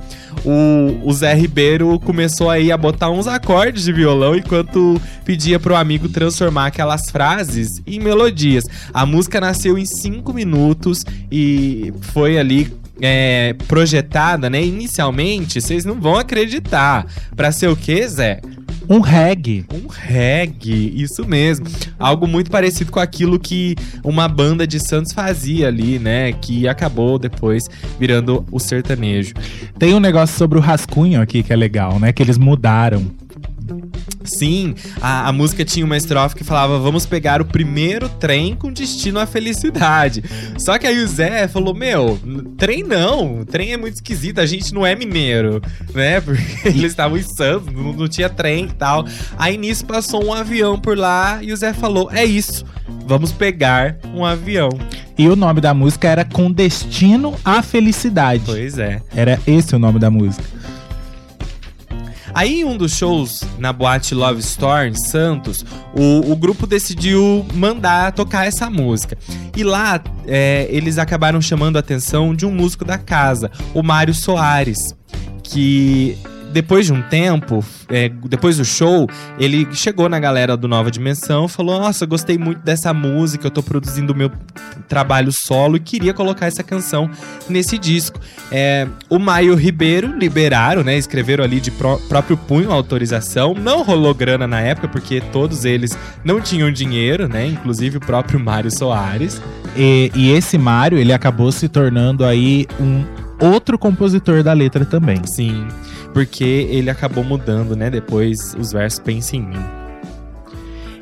Speaker 2: O, o Zé Ribeiro começou aí a botar uns acordes de violão enquanto pedia pro amigo transformar aquelas frases em melodias. A música nasceu em cinco minutos e foi ali é, projetada, né? Inicialmente, vocês não vão acreditar. Pra ser o quê, Zé?
Speaker 1: Um reggae.
Speaker 2: Um reggae, isso mesmo. Algo muito parecido com aquilo que uma banda de Santos fazia ali, né? Que acabou depois virando o sertanejo.
Speaker 1: Tem um negócio sobre o rascunho aqui que é legal, né? Que eles mudaram.
Speaker 2: Sim, a, a, música tinha uma estrofe que falava: Vamos pegar o primeiro trem com destino à felicidade. Só que aí o Zé falou: Meu, trem não, trem é muito esquisito, a gente não é mineiro, né? Porque eles estavam em Santos, não, não tinha trem e tal. Aí nisso passou um avião por lá e o Zé falou: É isso, vamos pegar um avião.
Speaker 1: E o nome da música era Com Destino à Felicidade.
Speaker 2: Pois é.
Speaker 1: Era esse o nome da música.
Speaker 2: Aí em um dos shows na boate Love Store em Santos, o, o grupo decidiu mandar tocar essa música. E lá é, eles acabaram chamando a atenção de um músico da casa, o Mário Soares, que depois de um tempo, é, depois do show, ele chegou na galera do Nova Dimensão, falou: Nossa, gostei muito dessa música, eu tô produzindo o meu trabalho solo e queria colocar essa canção nesse disco. É, o Maio Ribeiro liberaram, né? Escreveram ali de pró próprio punho a autorização. Não rolou grana na época, porque todos eles não tinham dinheiro, né? Inclusive o próprio Mário Soares.
Speaker 1: E, e esse Mário, ele acabou se tornando aí um outro compositor da letra também.
Speaker 2: Sim, porque ele acabou mudando, né? Depois os versos Pense em mim.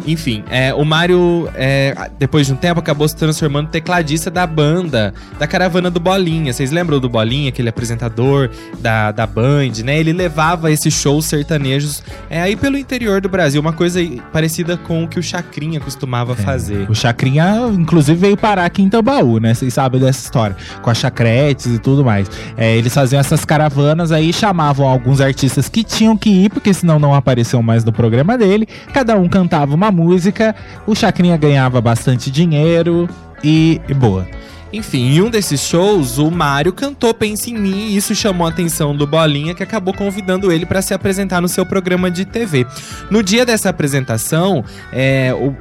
Speaker 2: Enfim, é, o Mário, é, depois de um tempo, acabou se transformando tecladista da banda, da caravana do Bolinha. Vocês lembram do Bolinha, aquele apresentador da, da Band, né? Ele levava esses shows sertanejos é, aí pelo interior do Brasil, uma coisa parecida com o que o Chacrinha costumava
Speaker 1: É,
Speaker 2: fazer.
Speaker 1: O Chacrinha, inclusive, veio parar aqui em Tambaú, né? Vocês sabem dessa história. Com as chacretes e tudo mais. É, eles faziam essas caravanas aí, chamavam alguns artistas que tinham que ir, porque senão não apareciam mais no programa dele. Cada um cantava uma música, o Chacrinha ganhava bastante dinheiro e, boa.
Speaker 2: Enfim, em um desses shows, o Mário cantou Pense em Mim e isso chamou a atenção do Bolinha, que acabou convidando ele para se apresentar no seu programa de TV. No dia dessa apresentação, é, o-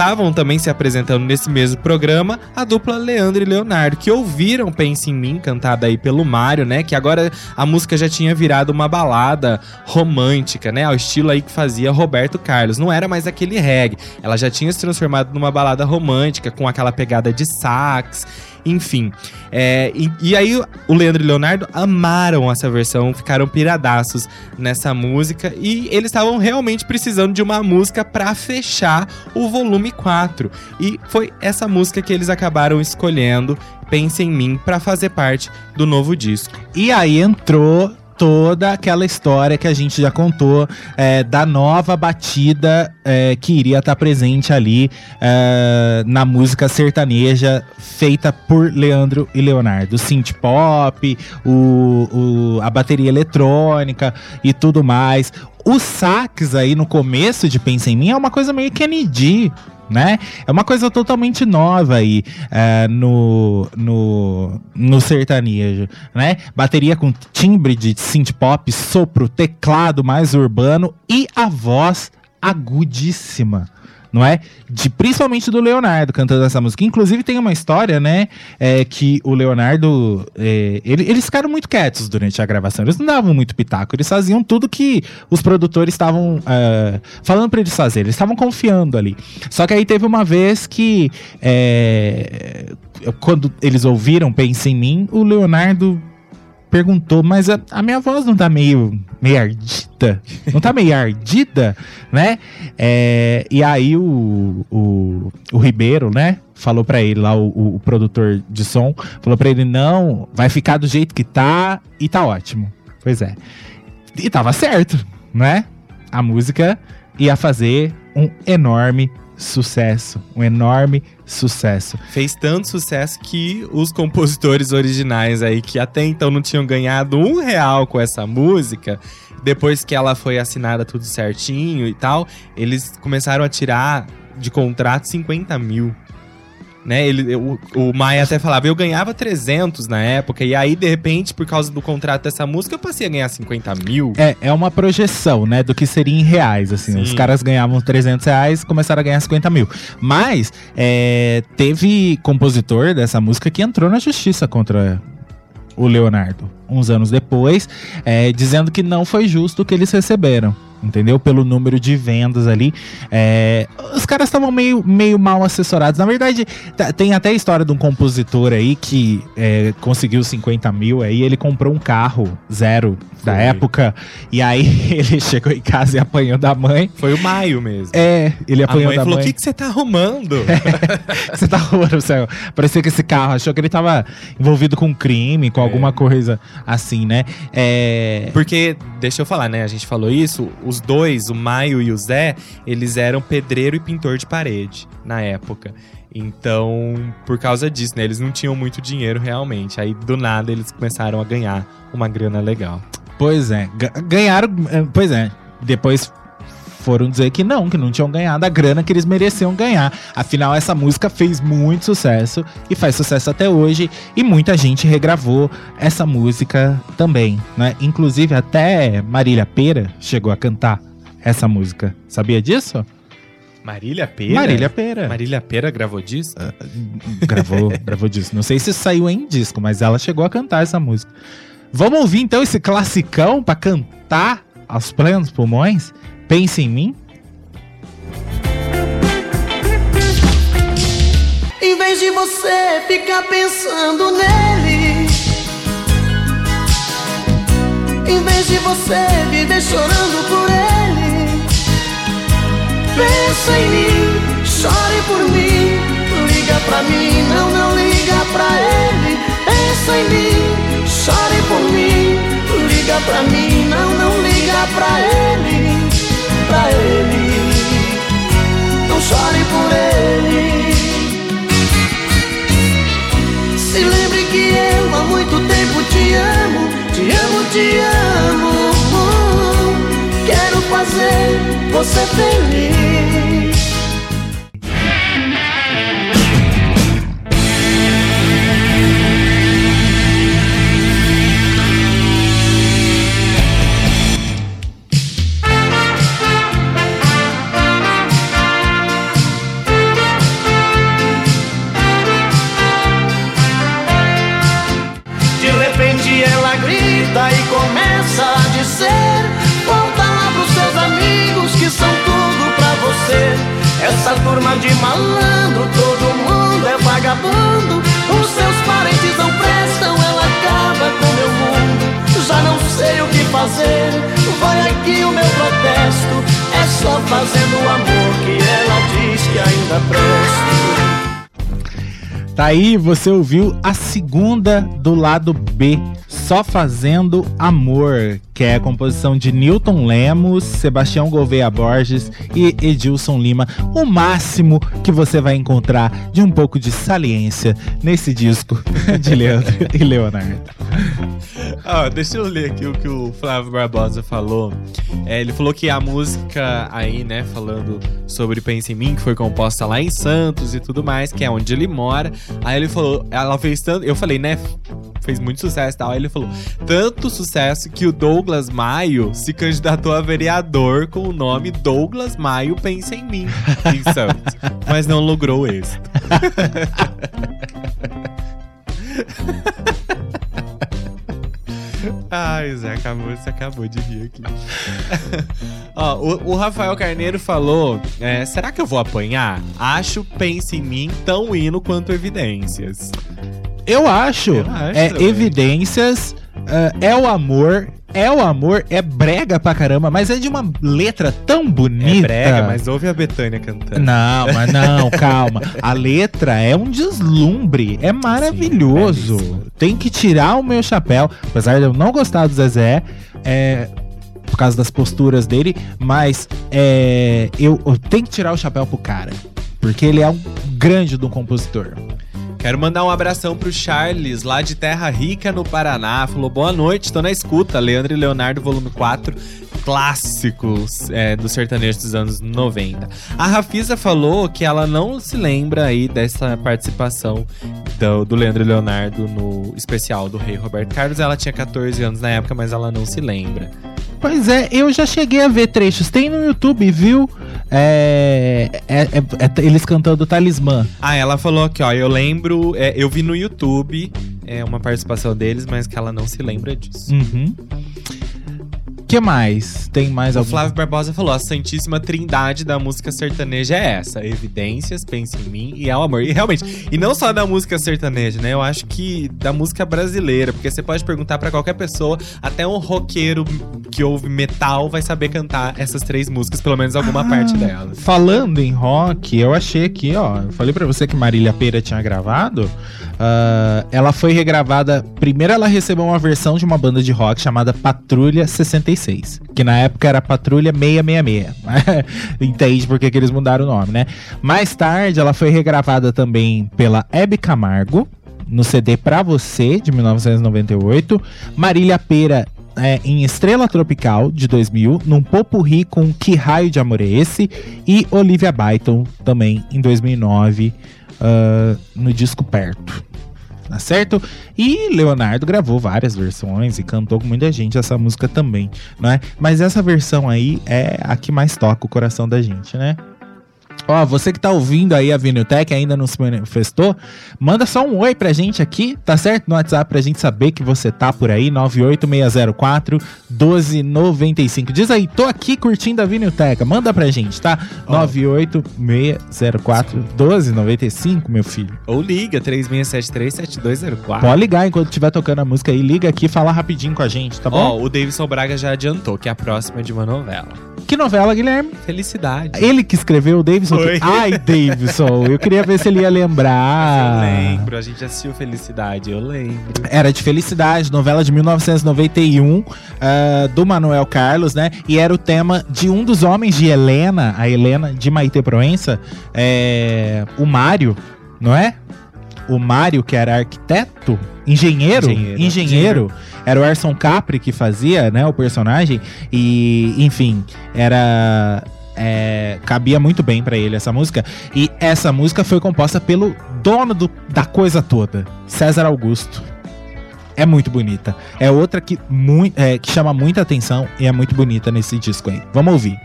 Speaker 2: Estavam também se apresentando nesse mesmo programa a dupla Leandro e Leonardo, que ouviram Pense em Mim, cantada aí pelo Mário, né? Que agora a música já tinha virado uma balada romântica, né? Ao estilo aí que fazia Roberto Carlos. Não era mais aquele reggae. Ela já tinha se transformado numa balada romântica, com aquela pegada de sax. Enfim, é, e, e aí o Leandro e Leonardo amaram essa versão, ficaram piradaços nessa música e eles estavam realmente precisando de uma música pra fechar o volume 4. E foi essa música que eles acabaram escolhendo, Pense em Mim, pra fazer parte do novo disco.
Speaker 1: E aí entrou toda aquela história que a gente já contou é, da nova batida é, que iria estar presente ali é, na música sertaneja feita por Leandro e Leonardo. O synth pop, o, o- a bateria eletrônica e tudo mais. Os sax aí no começo de Pensa em Mim é uma coisa meio Kennedy. Né? É uma coisa totalmente nova aí é, no, no, no sertanejo, né? Bateria com timbre de synth pop, sopro, teclado mais urbano e a voz agudíssima. Não é? De, principalmente do Leonardo cantando essa música. Inclusive tem uma história, né? É, que o Leonardo. é, ele- eles ficaram muito quietos durante a gravação. Eles não davam muito pitaco. Eles faziam tudo que os produtores estavam é, falando pra eles fazer. Eles estavam confiando ali. Só que aí teve uma vez que. é, quando eles ouviram Pensa em Mim, o Leonardo perguntou, mas a, a minha voz não tá meio, meio ardida? Não tá meio ardida, né? É, e aí o, o, o Ribeiro, né? Falou pra ele lá, o, o- produtor de som, falou pra ele, não, vai ficar do jeito que tá e tá ótimo. Pois é. E tava certo, né? A música ia fazer um enorme sucesso. Um enorme sucesso.
Speaker 2: Fez tanto sucesso que os compositores originais aí, que até então não tinham ganhado um real com essa música, depois que ela foi assinada tudo certinho e tal, eles começaram a tirar de contrato 50 mil. Né, ele, o, o Maia até falava, eu ganhava 300 na época, e aí, de repente, por causa do contrato dessa música, eu passei a ganhar 50 mil.
Speaker 1: É, é uma projeção, né, do que seria em reais, assim.
Speaker 2: Sim.
Speaker 1: Os caras ganhavam 300 reais começaram a ganhar 50 mil. Mas, é, teve compositor dessa música que entrou na justiça contra o Leonardo, uns anos depois, é, dizendo que não foi justo o que eles receberam. Entendeu? Pelo número de vendas ali. É, os caras estavam meio, meio mal assessorados. Na verdade, tá- tem até a história de um compositor aí que é, conseguiu 50 mil. Aí ele comprou um carro zero da
Speaker 2: Foi.
Speaker 1: época. E aí ele chegou em casa e apanhou da mãe.
Speaker 2: Foi o Maio mesmo.
Speaker 1: É, ele apanhou
Speaker 2: mãe
Speaker 1: da
Speaker 2: falou, o
Speaker 1: mãe.
Speaker 2: que, que você tá arrumando?
Speaker 1: Você tá roubando, céu. Parecia que esse carro achou que ele tava envolvido com crime, com
Speaker 2: É.
Speaker 1: alguma coisa assim, né? É.
Speaker 2: Porque, deixa eu falar, né? A gente falou isso, os dois, o Maio e o Zé, eles eram pedreiro e pintor de parede na época. Então, por causa disso, né? Eles não tinham muito dinheiro realmente. Aí, do nada, eles começaram a ganhar uma grana legal.
Speaker 1: Pois é. ga- Ganharam. eh, Pois é. Depois foram dizer que não, que não tinham ganhado a grana que eles mereciam ganhar. Afinal, essa música fez muito sucesso e faz sucesso até hoje e muita gente regravou essa música também, né? Inclusive até Marília Pera chegou a cantar essa música. Sabia disso?
Speaker 2: Marília Pera?
Speaker 1: Marília Pera.
Speaker 2: Marília Pera gravou disso?
Speaker 1: Gravou, gravou disso. Não sei se saiu em disco, mas ela chegou a cantar essa música. Vamos ouvir então esse classicão pra cantar aos plenos pulmões? Pense em mim.
Speaker 3: Em vez de você ficar pensando nele, em vez de você viver chorando por ele, pensa em mim, chore por mim, liga pra mim, não, não liga pra ele, pensa em mim, chore por mim, liga pra mim, não, não liga pra ele, pra ele, não chore por ele. Se lembre que eu há muito tempo te amo, te amo, te amo. Quero fazer você feliz. Essa turma de malandro, todo mundo é vagabundo. Os seus parentes não prestam, ela acaba com meu mundo. Já não sei o que fazer, vai aqui o meu protesto. É só fazendo o amor que ela diz que ainda presto.
Speaker 1: Tá aí, você ouviu a segunda do lado B, Só Fazendo Amor, que é a composição de Newton Lemos, Sebastião Gouveia Borges e Edilson Lima. O máximo que você vai encontrar de um pouco de saliência nesse disco de Leandro e Leonardo.
Speaker 2: Ó, deixa eu ler aqui o que o Flávio Barbosa falou. É, ele falou que a música aí, né, falando sobre Pensa em Mim, que foi composta lá em Santos e tudo mais, que é onde ele mora. Aí ele falou, ela fez tanto. Eu falei, né? Fez muito sucesso e tal. Aí ele falou, tanto sucesso que o Douglas Maio se candidatou a vereador com o nome Douglas Maio Pensa em Mim, em Santos. Mas não logrou êxito. Ai, Zé, acabou, você acabou de rir aqui. Ó, o, o Rafael Carneiro falou: é, será que eu vou apanhar? Acho Pense em mim tão hino quanto evidências.
Speaker 1: Eu acho,
Speaker 2: Eu acho
Speaker 1: é
Speaker 2: também.
Speaker 1: evidências, é, é o amor, é o amor, é brega pra caramba, mas é de uma letra tão bonita.
Speaker 2: É brega, mas ouve a Betânia cantando.
Speaker 1: Não, mas não, calma. A letra é um deslumbre, é maravilhoso.
Speaker 2: belíssimo.
Speaker 1: Tem que tirar o meu chapéu, apesar de eu não gostar do Zezé, é, por causa das posturas dele, mas é, eu, eu tenho que tirar o chapéu pro cara, porque ele é um grande do compositor.
Speaker 2: Quero mandar um abração pro Charles, lá de Terra Rica, no Paraná. Falou, boa noite, tô na escuta. Leandro e Leonardo, volume 4, clássicos é, do sertanejo dos anos 90. A Rafisa falou que ela não se lembra aí dessa participação do, do Leandro e Leonardo no especial do Rei Roberto Carlos. Ela tinha 14 anos na época, mas ela não se lembra.
Speaker 1: Pois é, eu já cheguei a ver trechos. Tem no YouTube, viu? É, é- é- é eles cantando Talismã.
Speaker 2: Ah, ela falou aqui, ó, eu lembro, é, eu vi no YouTube é, uma participação deles, mas que ela não se lembra disso.
Speaker 1: Uhum. Que mais? Tem mais
Speaker 2: O
Speaker 1: algum?
Speaker 2: Flávio Barbosa falou: a santíssima trindade da música sertaneja é essa: Evidências, Pense em Mim e Ao Amor. E realmente, e não só da música sertaneja, né? Eu acho que da música brasileira, porque você pode perguntar pra qualquer pessoa, até um roqueiro que ouve metal vai saber cantar essas três músicas, pelo menos alguma
Speaker 1: Ah,
Speaker 2: parte delas.
Speaker 1: Falando em rock, eu achei aqui, ó. Eu falei pra você que Marília Pera tinha gravado. ah, ela foi regravada. Primeiro, ela recebeu uma versão de uma banda de rock chamada Patrulha 66. Que na época era Patrulha 666. Entende por que, que eles mudaram o nome, né? Mais tarde, ela foi regravada também pela Hebe Camargo. No CD Pra Você, de 1998. Marília Pera é, em Estrela Tropical, de 2000, num Popurri com Que Raio de Amor é Esse? E Olivia Byton, também em 2009, uh, no disco Perto. Tá certo? E Leonardo gravou várias versões e cantou com muita gente essa música também, não é? Mas essa versão aí é a que mais toca o coração da gente, né? Ó, você que tá ouvindo aí a Viniltech ainda não se manifestou, manda só um oi pra gente aqui, tá certo? No WhatsApp pra gente saber que você tá por aí, 98604 1295. Diz aí, tô aqui curtindo a Vinilteca, manda pra gente, tá? Oh. 98604 1295, meu filho.
Speaker 2: Ou liga, 3673-7204.
Speaker 1: Pode ligar enquanto estiver tocando a música aí, liga aqui e fala rapidinho com a gente, tá bom? Ó,
Speaker 2: o Davidson Braga já adiantou que a próxima é de uma novela.
Speaker 1: Que novela, Guilherme?
Speaker 2: Felicidade.
Speaker 1: Ele que escreveu o Davidson. Que... Ai, Davidson, eu queria ver se ele ia lembrar.
Speaker 2: Mas eu lembro, a gente assistiu Felicidade, eu lembro.
Speaker 1: Era de Felicidade, novela de 1991, uh, ah, do Manuel Carlos, né? E era o tema de um dos homens de Helena, a Helena de Maite Proença, é, o Mário, não é? O Mário, que era arquiteto, engenheiro, engenheiro, engenheiro era o Erson Capri que fazia, né, o personagem. E, enfim, era. É, cabia muito bem para ele essa música. E essa música foi composta pelo dono do, da coisa toda, César Augusto. É muito bonita. É outra que, muito, é, que chama muita atenção e é muito bonita nesse disco aí. Vamos ouvir.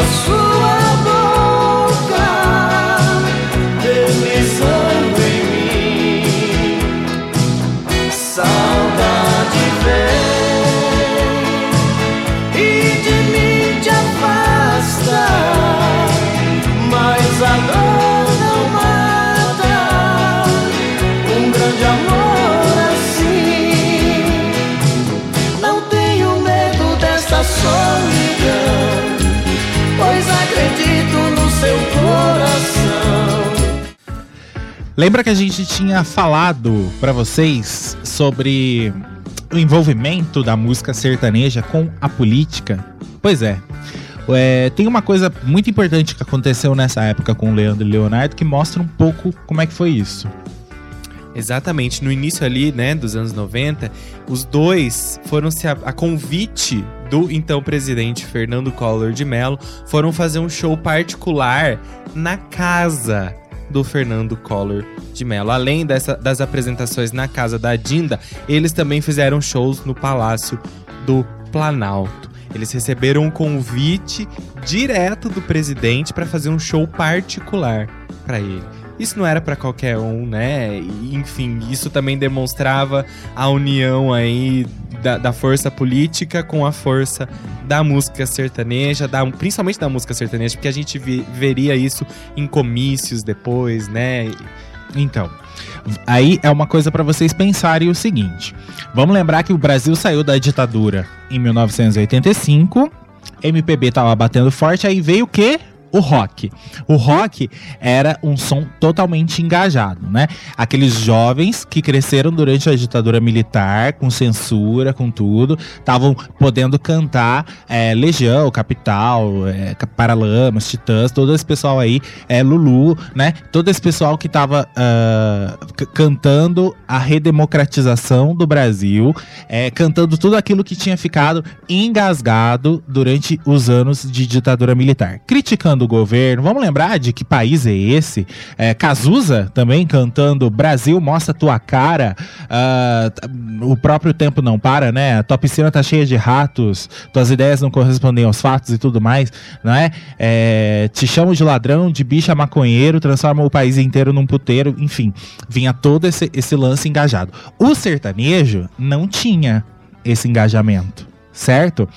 Speaker 1: What's? Lembra que a gente tinha falado para vocês sobre o envolvimento da música sertaneja com a política? Pois é. é. tem uma coisa muito importante que aconteceu nessa época com o Leandro e Leonardo que mostra um pouco como é que foi isso.
Speaker 2: Exatamente, no início ali, né, dos anos 90, os dois foram se a, a convite do então presidente Fernando Collor de Mello, foram fazer um show particular na casa do Fernando Collor de Mello. Além dessa, das apresentações na casa da Dinda, eles também fizeram shows no Palácio do Planalto. Eles receberam um convite direto do presidente para fazer um show particular para ele. Isso não era para qualquer um, né? E, enfim, isso também demonstrava a união aí da, da, força política com a força da música sertaneja, da, principalmente da música sertaneja, porque a gente vi, veria isso em comícios depois, né?
Speaker 1: Então, aí é uma coisa para vocês pensarem o seguinte: vamos lembrar que o Brasil saiu da ditadura em 1985, MPB tava batendo forte, aí veio o quê? O rock. O rock era um som totalmente engajado, né? Aqueles jovens que cresceram durante a ditadura militar, com censura, com tudo, estavam podendo cantar é, Legião, Capital, é, Paralamas, Titãs, todo esse pessoal aí, é, Lulu, né? Todo esse pessoal que estava uh, ah, cantando a redemocratização do Brasil, é, cantando tudo aquilo que tinha ficado engasgado durante os anos de ditadura militar, criticando do governo. Vamos lembrar de que país é esse? É, Cazuza também cantando Brasil mostra tua cara. Uh, o próprio tempo não para, né? Tua piscina tá cheia de ratos, tuas ideias não correspondem aos fatos e tudo mais, não é? é te chamo de ladrão, de bicha maconheiro, transforma o país inteiro num puteiro, enfim, vinha todo esse, esse lance engajado. O sertanejo não tinha esse engajamento, certo?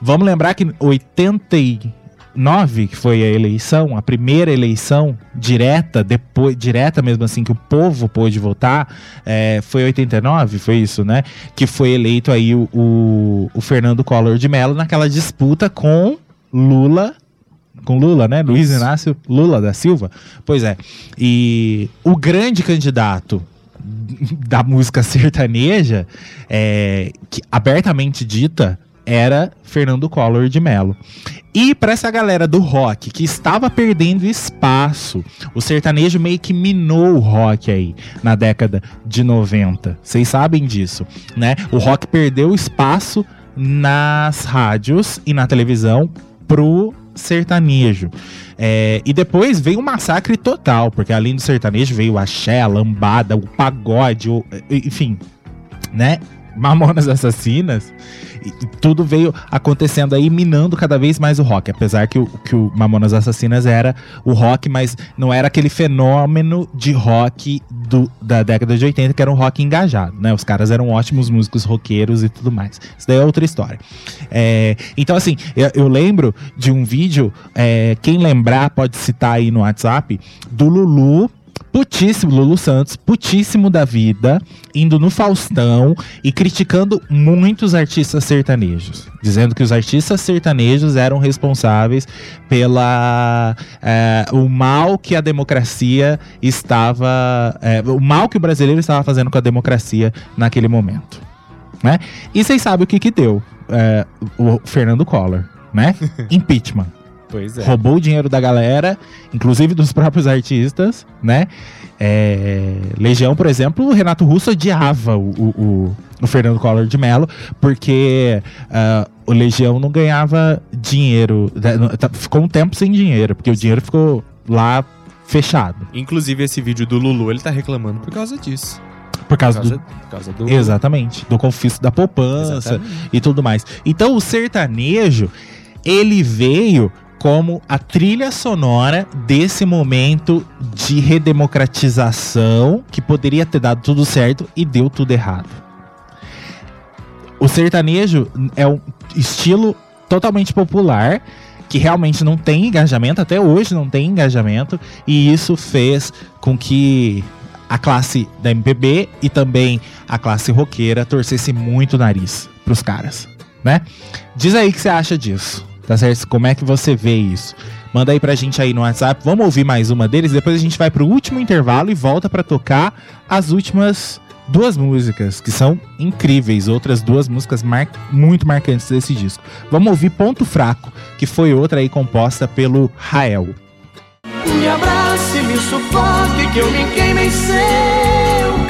Speaker 1: Vamos lembrar que 80 9, que foi a eleição, a primeira eleição direta, depois, direta mesmo assim, que o povo pôde votar, é, foi 89, foi isso, né? Que foi eleito aí o, o, o Fernando Collor de Mello naquela disputa com Lula com Lula, né? Luiz Inácio Lula da Silva. Pois é. E o grande candidato da música sertaneja, é, que, abertamente dita, era Fernando Collor de Mello. E para essa galera do rock que estava perdendo espaço, o sertanejo meio que minou o rock aí na década de 90. Vocês sabem disso, né? O rock perdeu espaço nas rádios e na televisão pro sertanejo. É, e depois veio um massacre total, porque além do sertanejo veio o axé, a lambada, o pagode, o, enfim, né? Mamonas Assassinas, e tudo veio acontecendo aí, minando cada vez mais o rock. Apesar que o, que o Mamonas Assassinas era o rock, mas não era aquele fenômeno de rock do, da década de 80, que era um rock engajado, né? Os caras eram ótimos músicos roqueiros e tudo mais. Isso daí é outra história. É, então, assim, eu, eu, lembro de um vídeo, é, quem lembrar pode citar aí no WhatsApp, do Lulu putíssimo, Lulu Santos, putíssimo da vida, indo no Faustão e criticando muitos artistas sertanejos. Dizendo que os artistas sertanejos eram responsáveis pela é, o mal que a democracia estava. É, o mal que o brasileiro estava fazendo com a democracia naquele momento. Né? E vocês sabem o que, que deu é, o Fernando Collor, né? Impeachment.
Speaker 2: Pois é.
Speaker 1: Roubou o dinheiro da galera, inclusive dos próprios artistas, né? É, Legião, por exemplo, o Renato Russo odiava o, o, o Fernando Collor de Mello, porque uh, o Legião não ganhava dinheiro, né, tá, ficou um tempo sem dinheiro, porque o dinheiro ficou lá fechado.
Speaker 2: Inclusive, esse vídeo do Lulu, ele tá reclamando por causa disso.
Speaker 1: Por causa, por causa, do... Por causa do... Exatamente. Do confisco da poupança Exatamente. e tudo mais. Então, o sertanejo, ele veio como a trilha sonora desse momento de redemocratização que poderia ter dado tudo certo e deu tudo errado. O sertanejo é um estilo totalmente popular que realmente não tem engajamento, até hoje não tem engajamento, e isso fez com que a classe da MPB e também a classe roqueira torcesse muito o nariz pros caras, né? Diz aí o que você acha disso. Tá certo? Como é que você vê isso? Manda aí pra gente aí no WhatsApp. Vamos ouvir mais uma deles. Depois a gente vai pro último intervalo e volta para tocar as últimas duas músicas que são incríveis, outras duas músicas mar muito marcantes desse disco. Vamos ouvir Ponto Fraco, que foi outra aí composta pelo Rael.
Speaker 3: Me abrace, me sufoque, que eu me queime em seu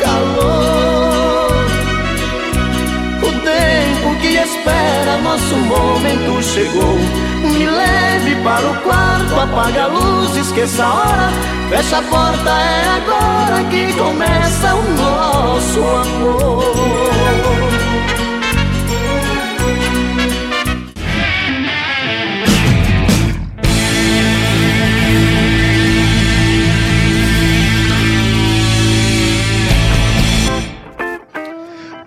Speaker 3: calor. Nosso momento chegou. Me leve para o quarto, apaga a luz, esqueça a hora. Fecha a porta, é agora que começa o nosso amor.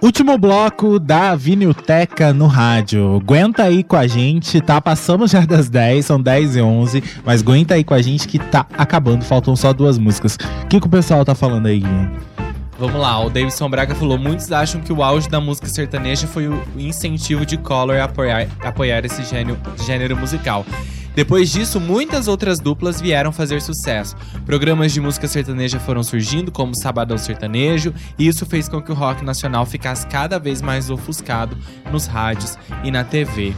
Speaker 1: Último bloco da Vinilteca no rádio. Aguenta aí com a gente, tá? Passamos já das 10, são 10 e 11, mas aguenta aí com a gente que tá acabando, faltam só duas músicas. O que, que o pessoal tá falando aí, Guilherme?
Speaker 2: Vamos lá, o Davidson Braga falou: muitos acham que o auge da música sertaneja foi o incentivo de Collor a apoiar, apoiar esse gênero, gênero musical. Depois disso, muitas outras duplas vieram fazer sucesso. Programas de música sertaneja foram surgindo, como Sabadão Sertanejo, e isso fez com que o rock nacional ficasse cada vez mais ofuscado nos rádios e na TV.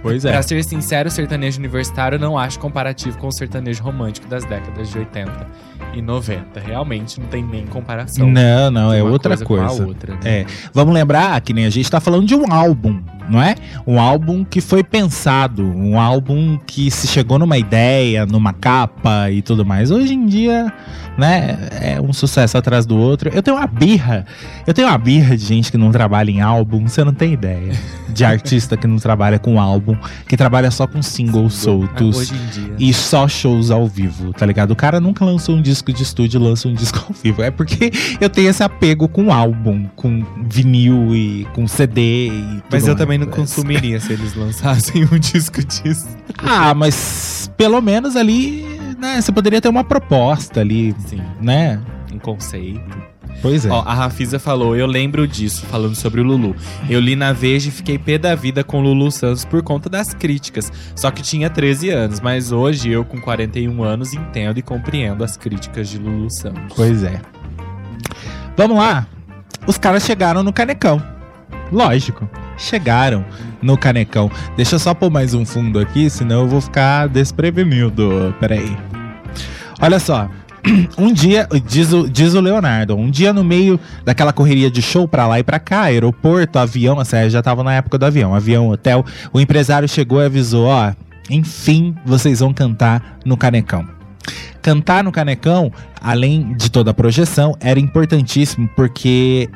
Speaker 1: Pois é.
Speaker 2: Pra ser sincero, o sertanejo universitário não acho comparativo com o sertanejo romântico das décadas de 80 e 90. Realmente não tem nem comparação.
Speaker 1: Não, não, é outra coisa. coisa. Outra, né? É. Vamos lembrar que nem a gente tá falando de um álbum, não é? Um álbum que foi pensado, um álbum que se chegou numa ideia, numa capa e tudo mais. Hoje em dia, né, é um sucesso atrás do outro. Eu tenho uma birra, eu tenho uma birra de gente que não trabalha em álbum, você não tem ideia. De artista que não trabalha com álbum, que trabalha só com singles soltos e só shows ao vivo, tá ligado? O cara nunca lançou um disco de estúdio, lança um disco ao vivo. É porque eu tenho esse apego com álbum, com vinil e com CD e
Speaker 2: Mas eu também não consumiria se eles lançassem um disco disso.
Speaker 1: Ah, mas pelo menos ali, né, você poderia ter uma proposta ali, Sim. né?
Speaker 2: Um conceito.
Speaker 1: Pois é.
Speaker 2: Ó, a Rafisa falou, eu lembro disso, falando sobre o Lulu. Eu li na Veja e fiquei pé da vida com o Lulu Santos por conta das críticas. Só que tinha 13 anos, mas hoje eu, com 41 anos, entendo e compreendo as críticas de Lulu Santos.
Speaker 1: Pois é. Vamos lá. Os caras chegaram no Canecão. Lógico. chegaram no Canecão. Deixa eu só pôr mais um fundo aqui, senão eu vou ficar desprevenido. Peraí. Olha só. Um dia, diz o, diz o Leonardo, um dia no meio daquela correria de show pra lá e pra cá, aeroporto, avião, assim, já tava na época do avião, avião, hotel, o empresário chegou e avisou, ó, enfim, vocês vão cantar no Canecão. Cantar no Canecão, além de toda a projeção, era importantíssimo porque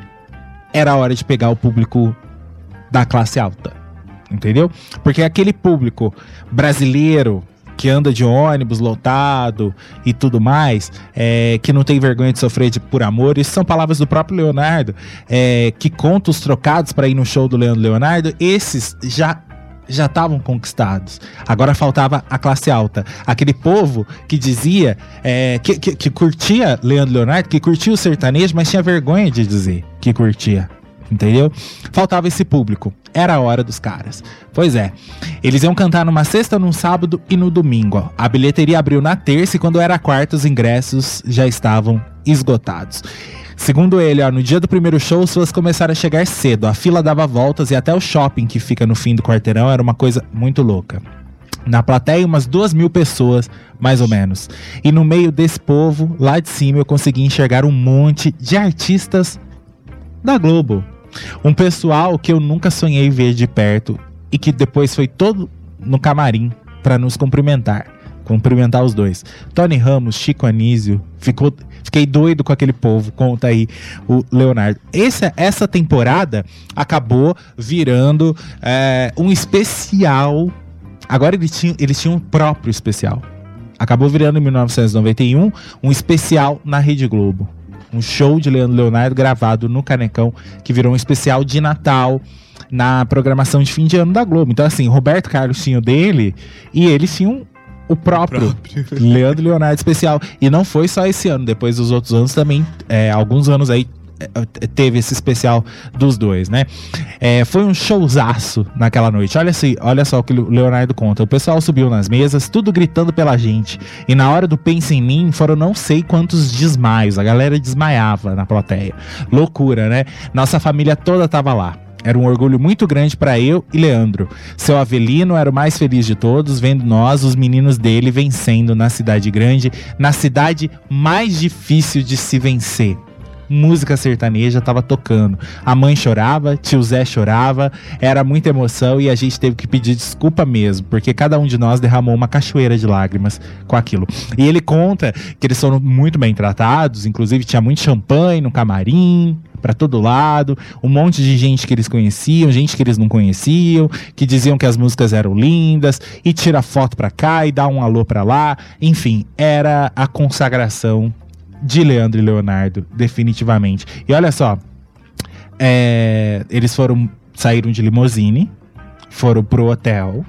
Speaker 1: era a hora de pegar o público da classe alta. Entendeu? Porque aquele público brasileiro que anda de ônibus lotado e tudo mais, é, que não tem vergonha de sofrer de, por amor. Isso são palavras do próprio Leonardo, é, que conta os trocados para ir no show do Leandro Leonardo. Esses já já estavam conquistados. Agora faltava a classe alta. Aquele povo que dizia, é, que, que, que curtia Leandro Leonardo, que curtia o sertanejo, mas tinha vergonha de dizer que curtia entendeu? Faltava esse público. Era a hora dos caras. Pois é. Eles iam cantar numa sexta, num sábado e no domingo. A bilheteria abriu na terça e quando era quarta, os ingressos já estavam esgotados. Segundo ele, ó, no dia do primeiro show, as pessoas começaram a chegar cedo. A fila dava voltas e até o shopping que fica no fim do quarteirão era uma coisa muito louca. Na plateia, umas duas mil pessoas, mais ou menos. E no meio desse povo, lá de cima, eu consegui enxergar um monte de artistas da Globo. Um pessoal que eu nunca sonhei ver de perto e que depois foi todo no camarim para nos cumprimentar. Cumprimentar os dois. Tony Ramos, Chico Anísio, ficou Fiquei doido com aquele povo, conta aí o Leonardo. Essa, essa temporada acabou virando é, um especial. Agora eles tinham, eles tinham um próprio especial. Acabou virando em 1991 um especial na Rede Globo. Um show de Leandro Leonardo gravado no Canecão, que virou um especial de Natal na programação de fim de ano da Globo. Então, assim, Roberto Carlos tinha o dele e eles tinham o próprio, o próprio. Leandro Leonardo especial. E não foi só esse ano, depois dos outros anos também, é, alguns anos aí teve esse especial dos dois, né? É, foi um showzaço naquela noite. Olha, assim, olha só o que o Leonardo conta. O pessoal subiu nas mesas, tudo gritando pela gente. E na hora do Pensa em Mim, foram não sei quantos desmaios. A galera desmaiava na plateia. Loucura, né? Nossa família toda tava lá. Era um orgulho muito grande para eu e Leandro. Seu Avelino era o mais feliz de todos, vendo nós, os meninos dele, vencendo na cidade grande, na cidade mais difícil de se vencer música sertaneja estava tocando. A mãe chorava, tio Zé chorava, era muita emoção e a gente teve que pedir desculpa mesmo, porque cada um de nós derramou uma cachoeira de lágrimas com aquilo. E ele conta que eles foram muito bem tratados, inclusive tinha muito champanhe no camarim, para todo lado, um monte de gente que eles conheciam, gente que eles não conheciam, que diziam que as músicas eram lindas e tira foto para cá e dá um alô para lá, enfim, era a consagração de Leandro e Leonardo, definitivamente. E olha só, é, eles foram saíram de limousine, foram pro hotel.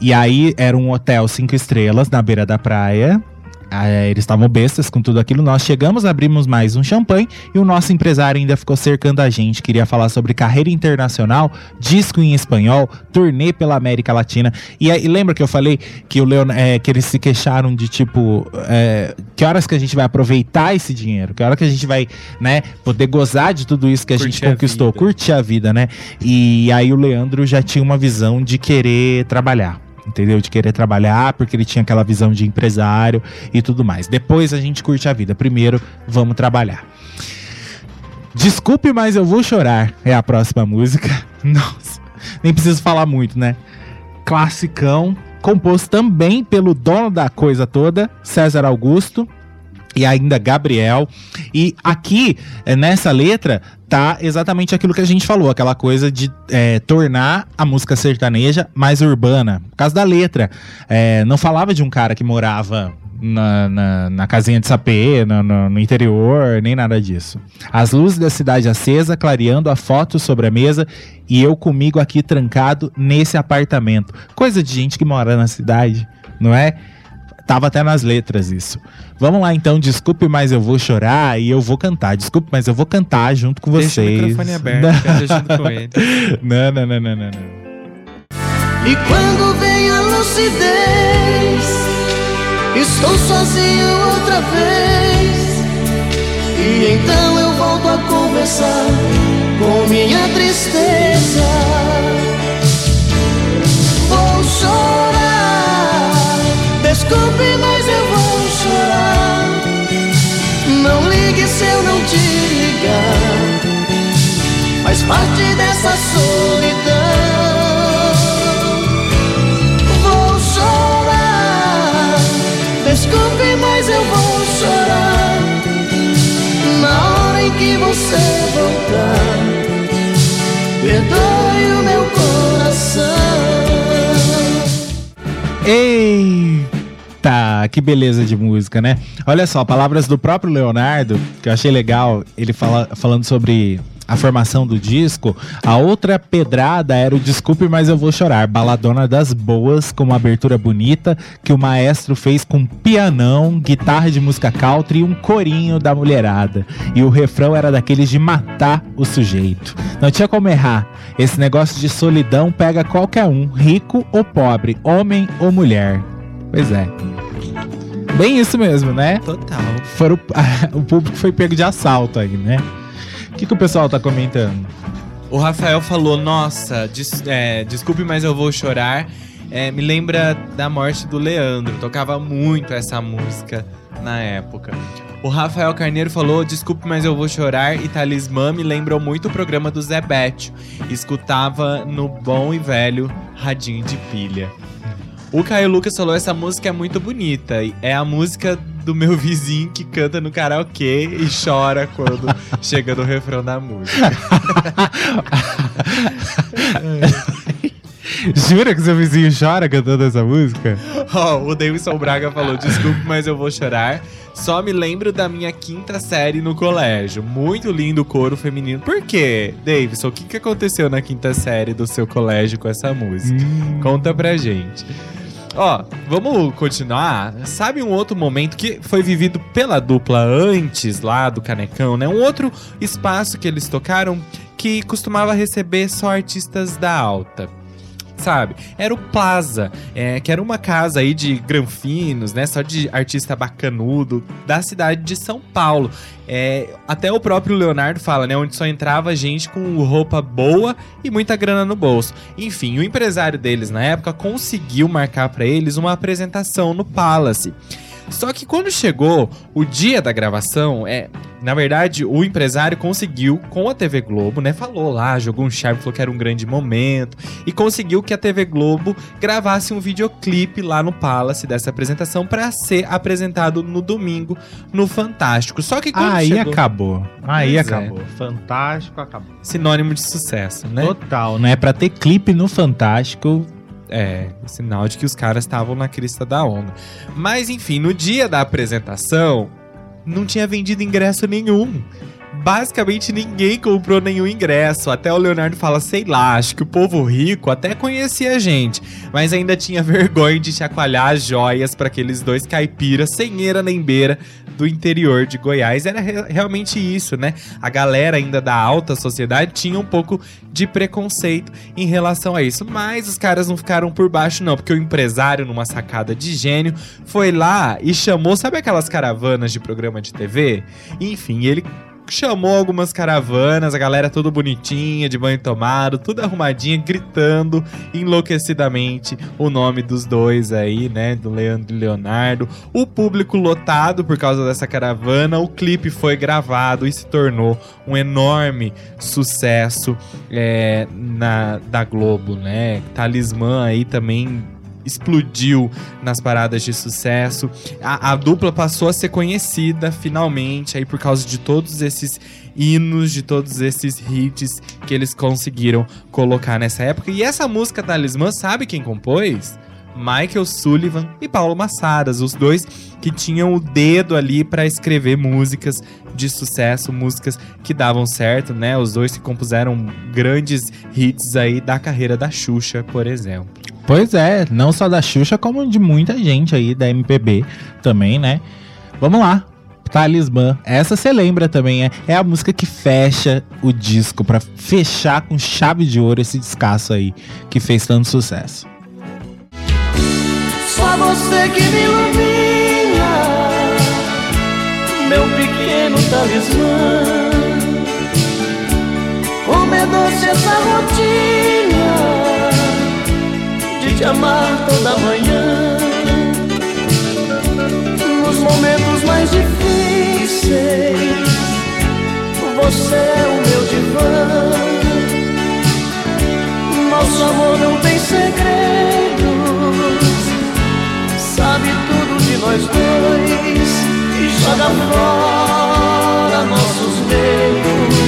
Speaker 1: E aí era um hotel cinco estrelas na beira da praia. É, eles estavam bestas com tudo aquilo. Nós chegamos, abrimos mais um champanhe e o nosso empresário ainda ficou cercando a gente. Queria falar sobre carreira internacional, disco em espanhol, turnê pela América Latina. E, e lembra que eu falei que, o Leon, é, que eles se queixaram de tipo: é, que horas que a gente vai aproveitar esse dinheiro? Que hora que a gente vai né, poder gozar de tudo isso que a curtir gente conquistou, a curtir a vida, né? E aí o Leandro já tinha uma visão de querer trabalhar entendeu? De querer trabalhar, porque ele tinha aquela visão de empresário e tudo mais. Depois a gente curte a vida. Primeiro, vamos trabalhar. Desculpe, mas eu vou chorar. É a próxima música. Nossa, nem preciso falar muito, né? Classicão, composto também pelo dono da coisa toda, César Augusto e ainda Gabriel. E aqui, é, nessa letra, tá exatamente aquilo que a gente falou, aquela coisa de é, tornar a música sertaneja mais urbana. Por causa da letra. É, não falava de um cara que morava na, na, na, casinha de sapê, no, no, no, interior, nem nada disso. As luzes da cidade acesa, clareando a foto sobre a mesa e eu comigo aqui trancado nesse apartamento. Coisa de gente que mora na cidade, não é? Tava até nas letras isso. Vamos lá então, desculpe, mas eu vou chorar e eu vou cantar. Desculpe, mas eu vou cantar junto com Deixa vocês.
Speaker 2: Deixa o microfone aberto, junto com ele.
Speaker 1: Não, não, não, não, não, não.
Speaker 3: E quando vem a lucidez, estou sozinho outra vez. E então eu volto a conversar com minha tristeza. Vou chorar, desculpe, mas eu vou chorar. Não ligue se eu não te ligar, faz parte dessa solidão. Vou chorar, desculpe, mas eu vou chorar. Na hora em que você voltar, perdoe o meu coração.
Speaker 1: Eita, que beleza de música, né? Olha só, palavras do próprio Leonardo, que eu achei legal, ele fala, falando sobre a formação do disco. A outra pedrada era o Desculpe, mas eu vou chorar, baladona das boas, com uma abertura bonita que o maestro fez com pianão, guitarra de música country e um corinho da mulherada. E o refrão era daqueles de matar o sujeito. Não tinha como errar. Esse negócio de solidão pega qualquer um, rico ou pobre, homem ou mulher. Pois é. Bem isso mesmo, né?
Speaker 2: Total.
Speaker 1: Foram, o público foi pego de assalto aí, né? O que, que o pessoal tá comentando?
Speaker 2: O Rafael falou: Nossa, des- é, desculpe, mas eu vou chorar. É, me lembra da morte do Leandro. Tocava muito essa música na época. O Rafael Carneiro falou: Desculpe, mas eu vou chorar. E Talismã me lembrou muito o programa do Zé Bétio. Escutava no bom e velho radinho de pilha. O Caio Lucas falou: essa música é muito bonita. É a música do meu vizinho que canta no karaokê e chora quando chega no refrão da música.
Speaker 1: Jura que seu vizinho chora cantando essa música?
Speaker 2: Ó, o Davidson Braga falou: desculpe, mas eu vou chorar. Só me lembro da minha quinta série no colégio. Muito lindo o coro feminino. Por quê, Davidson? O que, que aconteceu na quinta série do seu colégio com essa música? Conta pra gente. Ó, vamos continuar. Sabe um outro momento que foi vivido pela dupla antes lá do Canecão, né? Um outro espaço que eles tocaram que costumava receber só artistas da alta sabe? Era o Plaza, é, que era uma casa aí de granfinos, né? Só de artista bacanudo da cidade de São Paulo. É, até o próprio Leonardo fala, né? Onde só entrava gente com roupa boa e muita grana no bolso. Enfim, o empresário deles na época conseguiu marcar pra eles uma apresentação no Palace. Só que quando chegou o dia da gravação, é, na verdade, o empresário conseguiu com a TV Globo, né? Falou lá, jogou um charme, falou que era um grande momento e conseguiu que a TV Globo gravasse um videoclipe lá no Palace dessa apresentação para ser apresentado no domingo no Fantástico. Só que quando
Speaker 1: Aí
Speaker 2: chegou,
Speaker 1: acabou. Aí
Speaker 2: Pois é.
Speaker 1: acabou. Fantástico acabou.
Speaker 2: sinônimo de sucesso, né?
Speaker 1: Total, né? Pra ter clipe no Fantástico.
Speaker 2: É, sinal de que os caras estavam na crista da onda. Mas enfim, no dia da apresentação, não tinha vendido ingresso nenhum. Basicamente ninguém comprou nenhum ingresso. Até o Leonardo fala, sei lá, acho que o povo rico até conhecia a gente, mas ainda tinha vergonha de chacoalhar as joias para aqueles dois caipiras sem eira nem beira do interior de Goiás. Era re- realmente isso, né? A galera ainda da alta sociedade tinha um pouco de preconceito em relação a isso. Mas os caras não ficaram por baixo, não, porque o empresário, numa sacada de gênio, foi lá e chamou, sabe aquelas caravanas de programa de TV? Enfim, ele chamou algumas caravanas, a galera toda bonitinha, de banho tomado, tudo arrumadinha, gritando enlouquecidamente o nome dos dois aí, né? Do Leandro e Leonardo. O público lotado por causa dessa caravana, o clipe foi gravado e se tornou um enorme sucesso é, na, da Globo, né? Talismã aí também explodiu nas paradas de sucesso. A, a dupla passou a ser conhecida finalmente aí por causa de todos esses hinos, de todos esses hits que eles conseguiram colocar nessa época. E essa música Talismã, sabe quem compôs? Michael Sullivan e Paulo Massadas, os dois que tinham o dedo ali para escrever músicas de sucesso, músicas que davam certo, né? Os dois que compuseram grandes hits aí da carreira da Xuxa, por exemplo.
Speaker 1: Pois é, não só da Xuxa, como de muita gente aí da MPB também, né? Vamos lá. Talismã. Essa você lembra também, é, é a música que fecha o disco, pra fechar com chave de ouro esse descasso aí, que fez tanto sucesso.
Speaker 3: Só você que me ilumina, meu pequeno talismã. é doce essa rotina te amar toda manhã. Nos momentos mais difíceis, você é o meu divã. Nosso amor não tem segredos, sabe tudo de nós dois e joga fora nossos meios.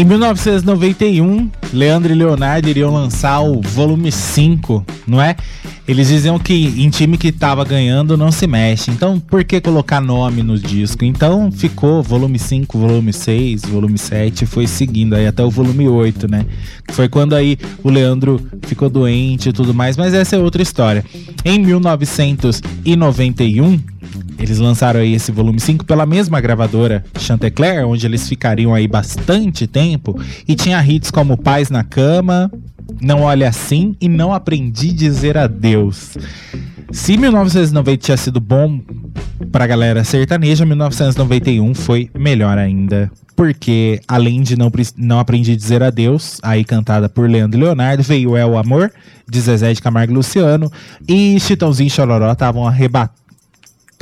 Speaker 1: Em 1991, Leandro e Leonardo iriam lançar o volume 5, não é? Eles diziam que em time que tava ganhando não se mexe. Então, por que colocar nome no disco? Então, ficou volume 5, volume 6, volume 7, foi seguindo aí até o volume 8, né? Foi quando aí o Leandro ficou doente e tudo mais, mas essa é outra história. Em 1991, eles lançaram aí esse volume 5 pela mesma gravadora Chantecler, onde eles ficariam aí bastante tempo. E tinha hits como Paz na Cama, Não Olhe Assim e Não Aprendi Dizer Adeus. Se 1990 tinha sido bom pra galera sertaneja, 1991 foi melhor ainda. Porque, além de não, não Aprendi Dizer Adeus, aí cantada por Leandro Leonardo, veio É o Amor, de Zezé de Camargo e Luciano. E Chitãozinho e Chororó estavam arrebatando.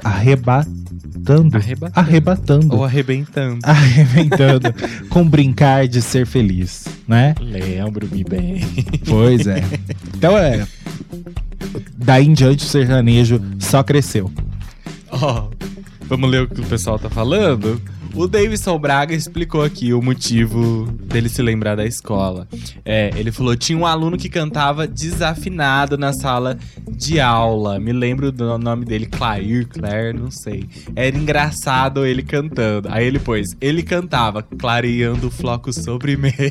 Speaker 1: Arrebatando.
Speaker 2: Arrebatando.
Speaker 1: Arrebatando.
Speaker 2: Ou arrebentando.
Speaker 1: Arrebentando. com brincar de ser feliz, né?
Speaker 2: Lembro-me bem.
Speaker 1: Pois é. Então é. Daí em diante o sertanejo só cresceu.
Speaker 2: Ó, vamos ler o que o pessoal tá falando? O Davidson Braga explicou aqui o motivo dele se lembrar da escola. É, ele falou: tinha um aluno que cantava desafinado na sala de aula. Me lembro do nome dele, Clair, Claire, não sei. Era engraçado ele cantando. Aí ele pôs: ele cantava, clareando o floco sobre mim.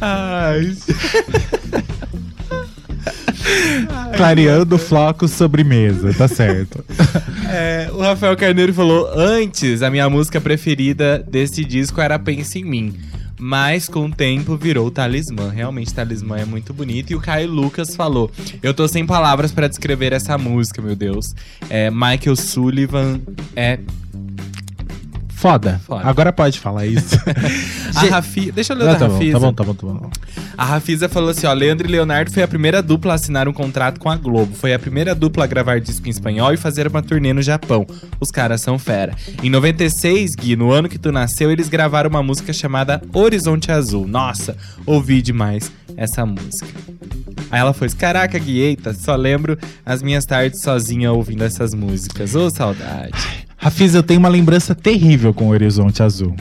Speaker 2: Ai,
Speaker 1: Clareando flocos sobremesa, tá certo.
Speaker 2: É, o Rafael Carneiro falou: Antes, a minha música preferida desse disco era Pensa em Mim. Mas com o tempo virou Talismã. Realmente, Talismã é muito bonito. E o Caio Lucas falou: Eu tô sem palavras pra descrever essa música, meu Deus. É, Michael Sullivan é.
Speaker 1: Foda.
Speaker 2: Foda.
Speaker 1: Agora pode falar isso.
Speaker 2: A Rafi... Deixa eu ler o
Speaker 1: Ah,
Speaker 2: da
Speaker 1: tá, bom,
Speaker 2: Rafisa.
Speaker 1: tá bom, tá bom, tá bom.
Speaker 2: A Rafisa falou assim, ó, Leandro e Leonardo foi a primeira dupla a assinar um contrato com a Globo. Foi a primeira dupla a gravar disco em espanhol e fazer uma turnê no Japão. Os caras são fera. Em 96, Gui, no ano que tu nasceu, eles gravaram uma música chamada Horizonte Azul. Nossa, ouvi demais essa música. Aí ela foi, caraca, Gui, eita, só lembro as minhas tardes sozinha ouvindo essas músicas. Ô, saudade.
Speaker 1: Rafiz, eu tenho uma lembrança terrível com o Horizonte Azul.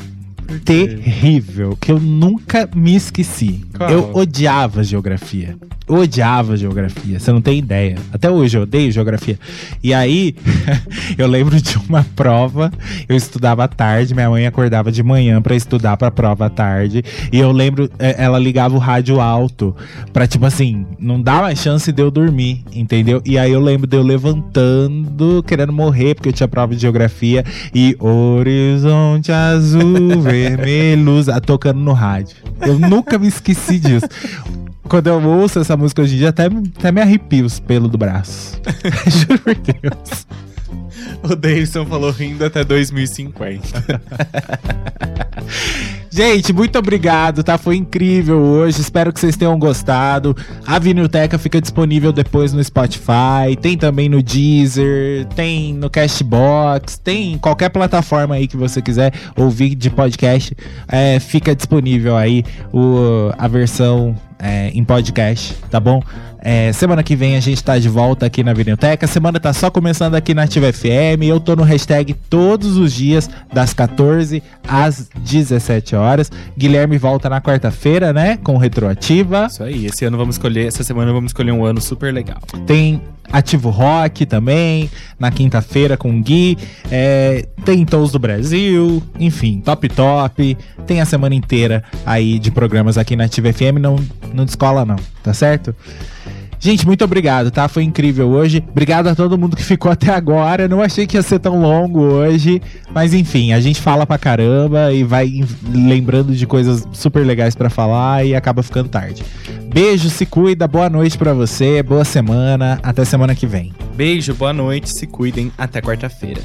Speaker 1: Terrível, que eu nunca me esqueci.
Speaker 2: Qual?
Speaker 1: Eu odiava geografia. Eu odiava geografia, você não tem ideia. Até hoje eu odeio geografia. E aí, eu lembro de uma prova, eu estudava à tarde, minha mãe acordava de manhã pra estudar pra prova à tarde. E eu lembro, é, ela ligava o rádio alto pra, tipo assim, não dá mais chance de eu dormir, entendeu? E aí eu lembro de eu levantando, querendo morrer, porque eu tinha prova de geografia. E horizonte azul, vermelho, tocando no rádio. Eu nunca me esqueci disso. Quando eu ouço essa música hoje em dia, até, até me arrepio os pelos do braço. Juro por Deus.
Speaker 2: O Davidson falou rindo até 2050.
Speaker 1: Gente, muito obrigado, tá? Foi incrível hoje. Espero que vocês tenham gostado. A Vinilteca fica disponível depois no Spotify, tem também no Deezer, tem no Cashbox, tem em qualquer plataforma aí que você quiser ouvir de podcast. é, fica disponível aí o, a versão é, em podcast, tá bom? É, semana que vem a gente tá de volta aqui na Vinilteca. Semana tá só começando aqui na Ativa FM. Eu tô no hashtag todos os dias, das 14 às 17 horas. Guilherme volta na quarta-feira, né? Com retroativa.
Speaker 2: Isso aí, esse ano vamos escolher, essa semana vamos escolher um ano super legal.
Speaker 1: Tem Ativo Rock também, na quinta-feira com o Gui. É, tem Tons do Brasil, enfim, Top Top. Tem a semana inteira aí de programas aqui na Ativa FM, não, não descola não, tá certo? Gente, muito obrigado, tá? Foi incrível hoje. Obrigado a todo mundo que ficou até agora. Não achei que ia ser tão longo hoje. Mas enfim, a gente fala pra caramba e vai lembrando de coisas super legais para falar e acaba ficando tarde. Beijo, se cuida, boa noite para você, boa semana, até semana que vem.
Speaker 2: Beijo, boa noite, se cuidem, até quarta-feira.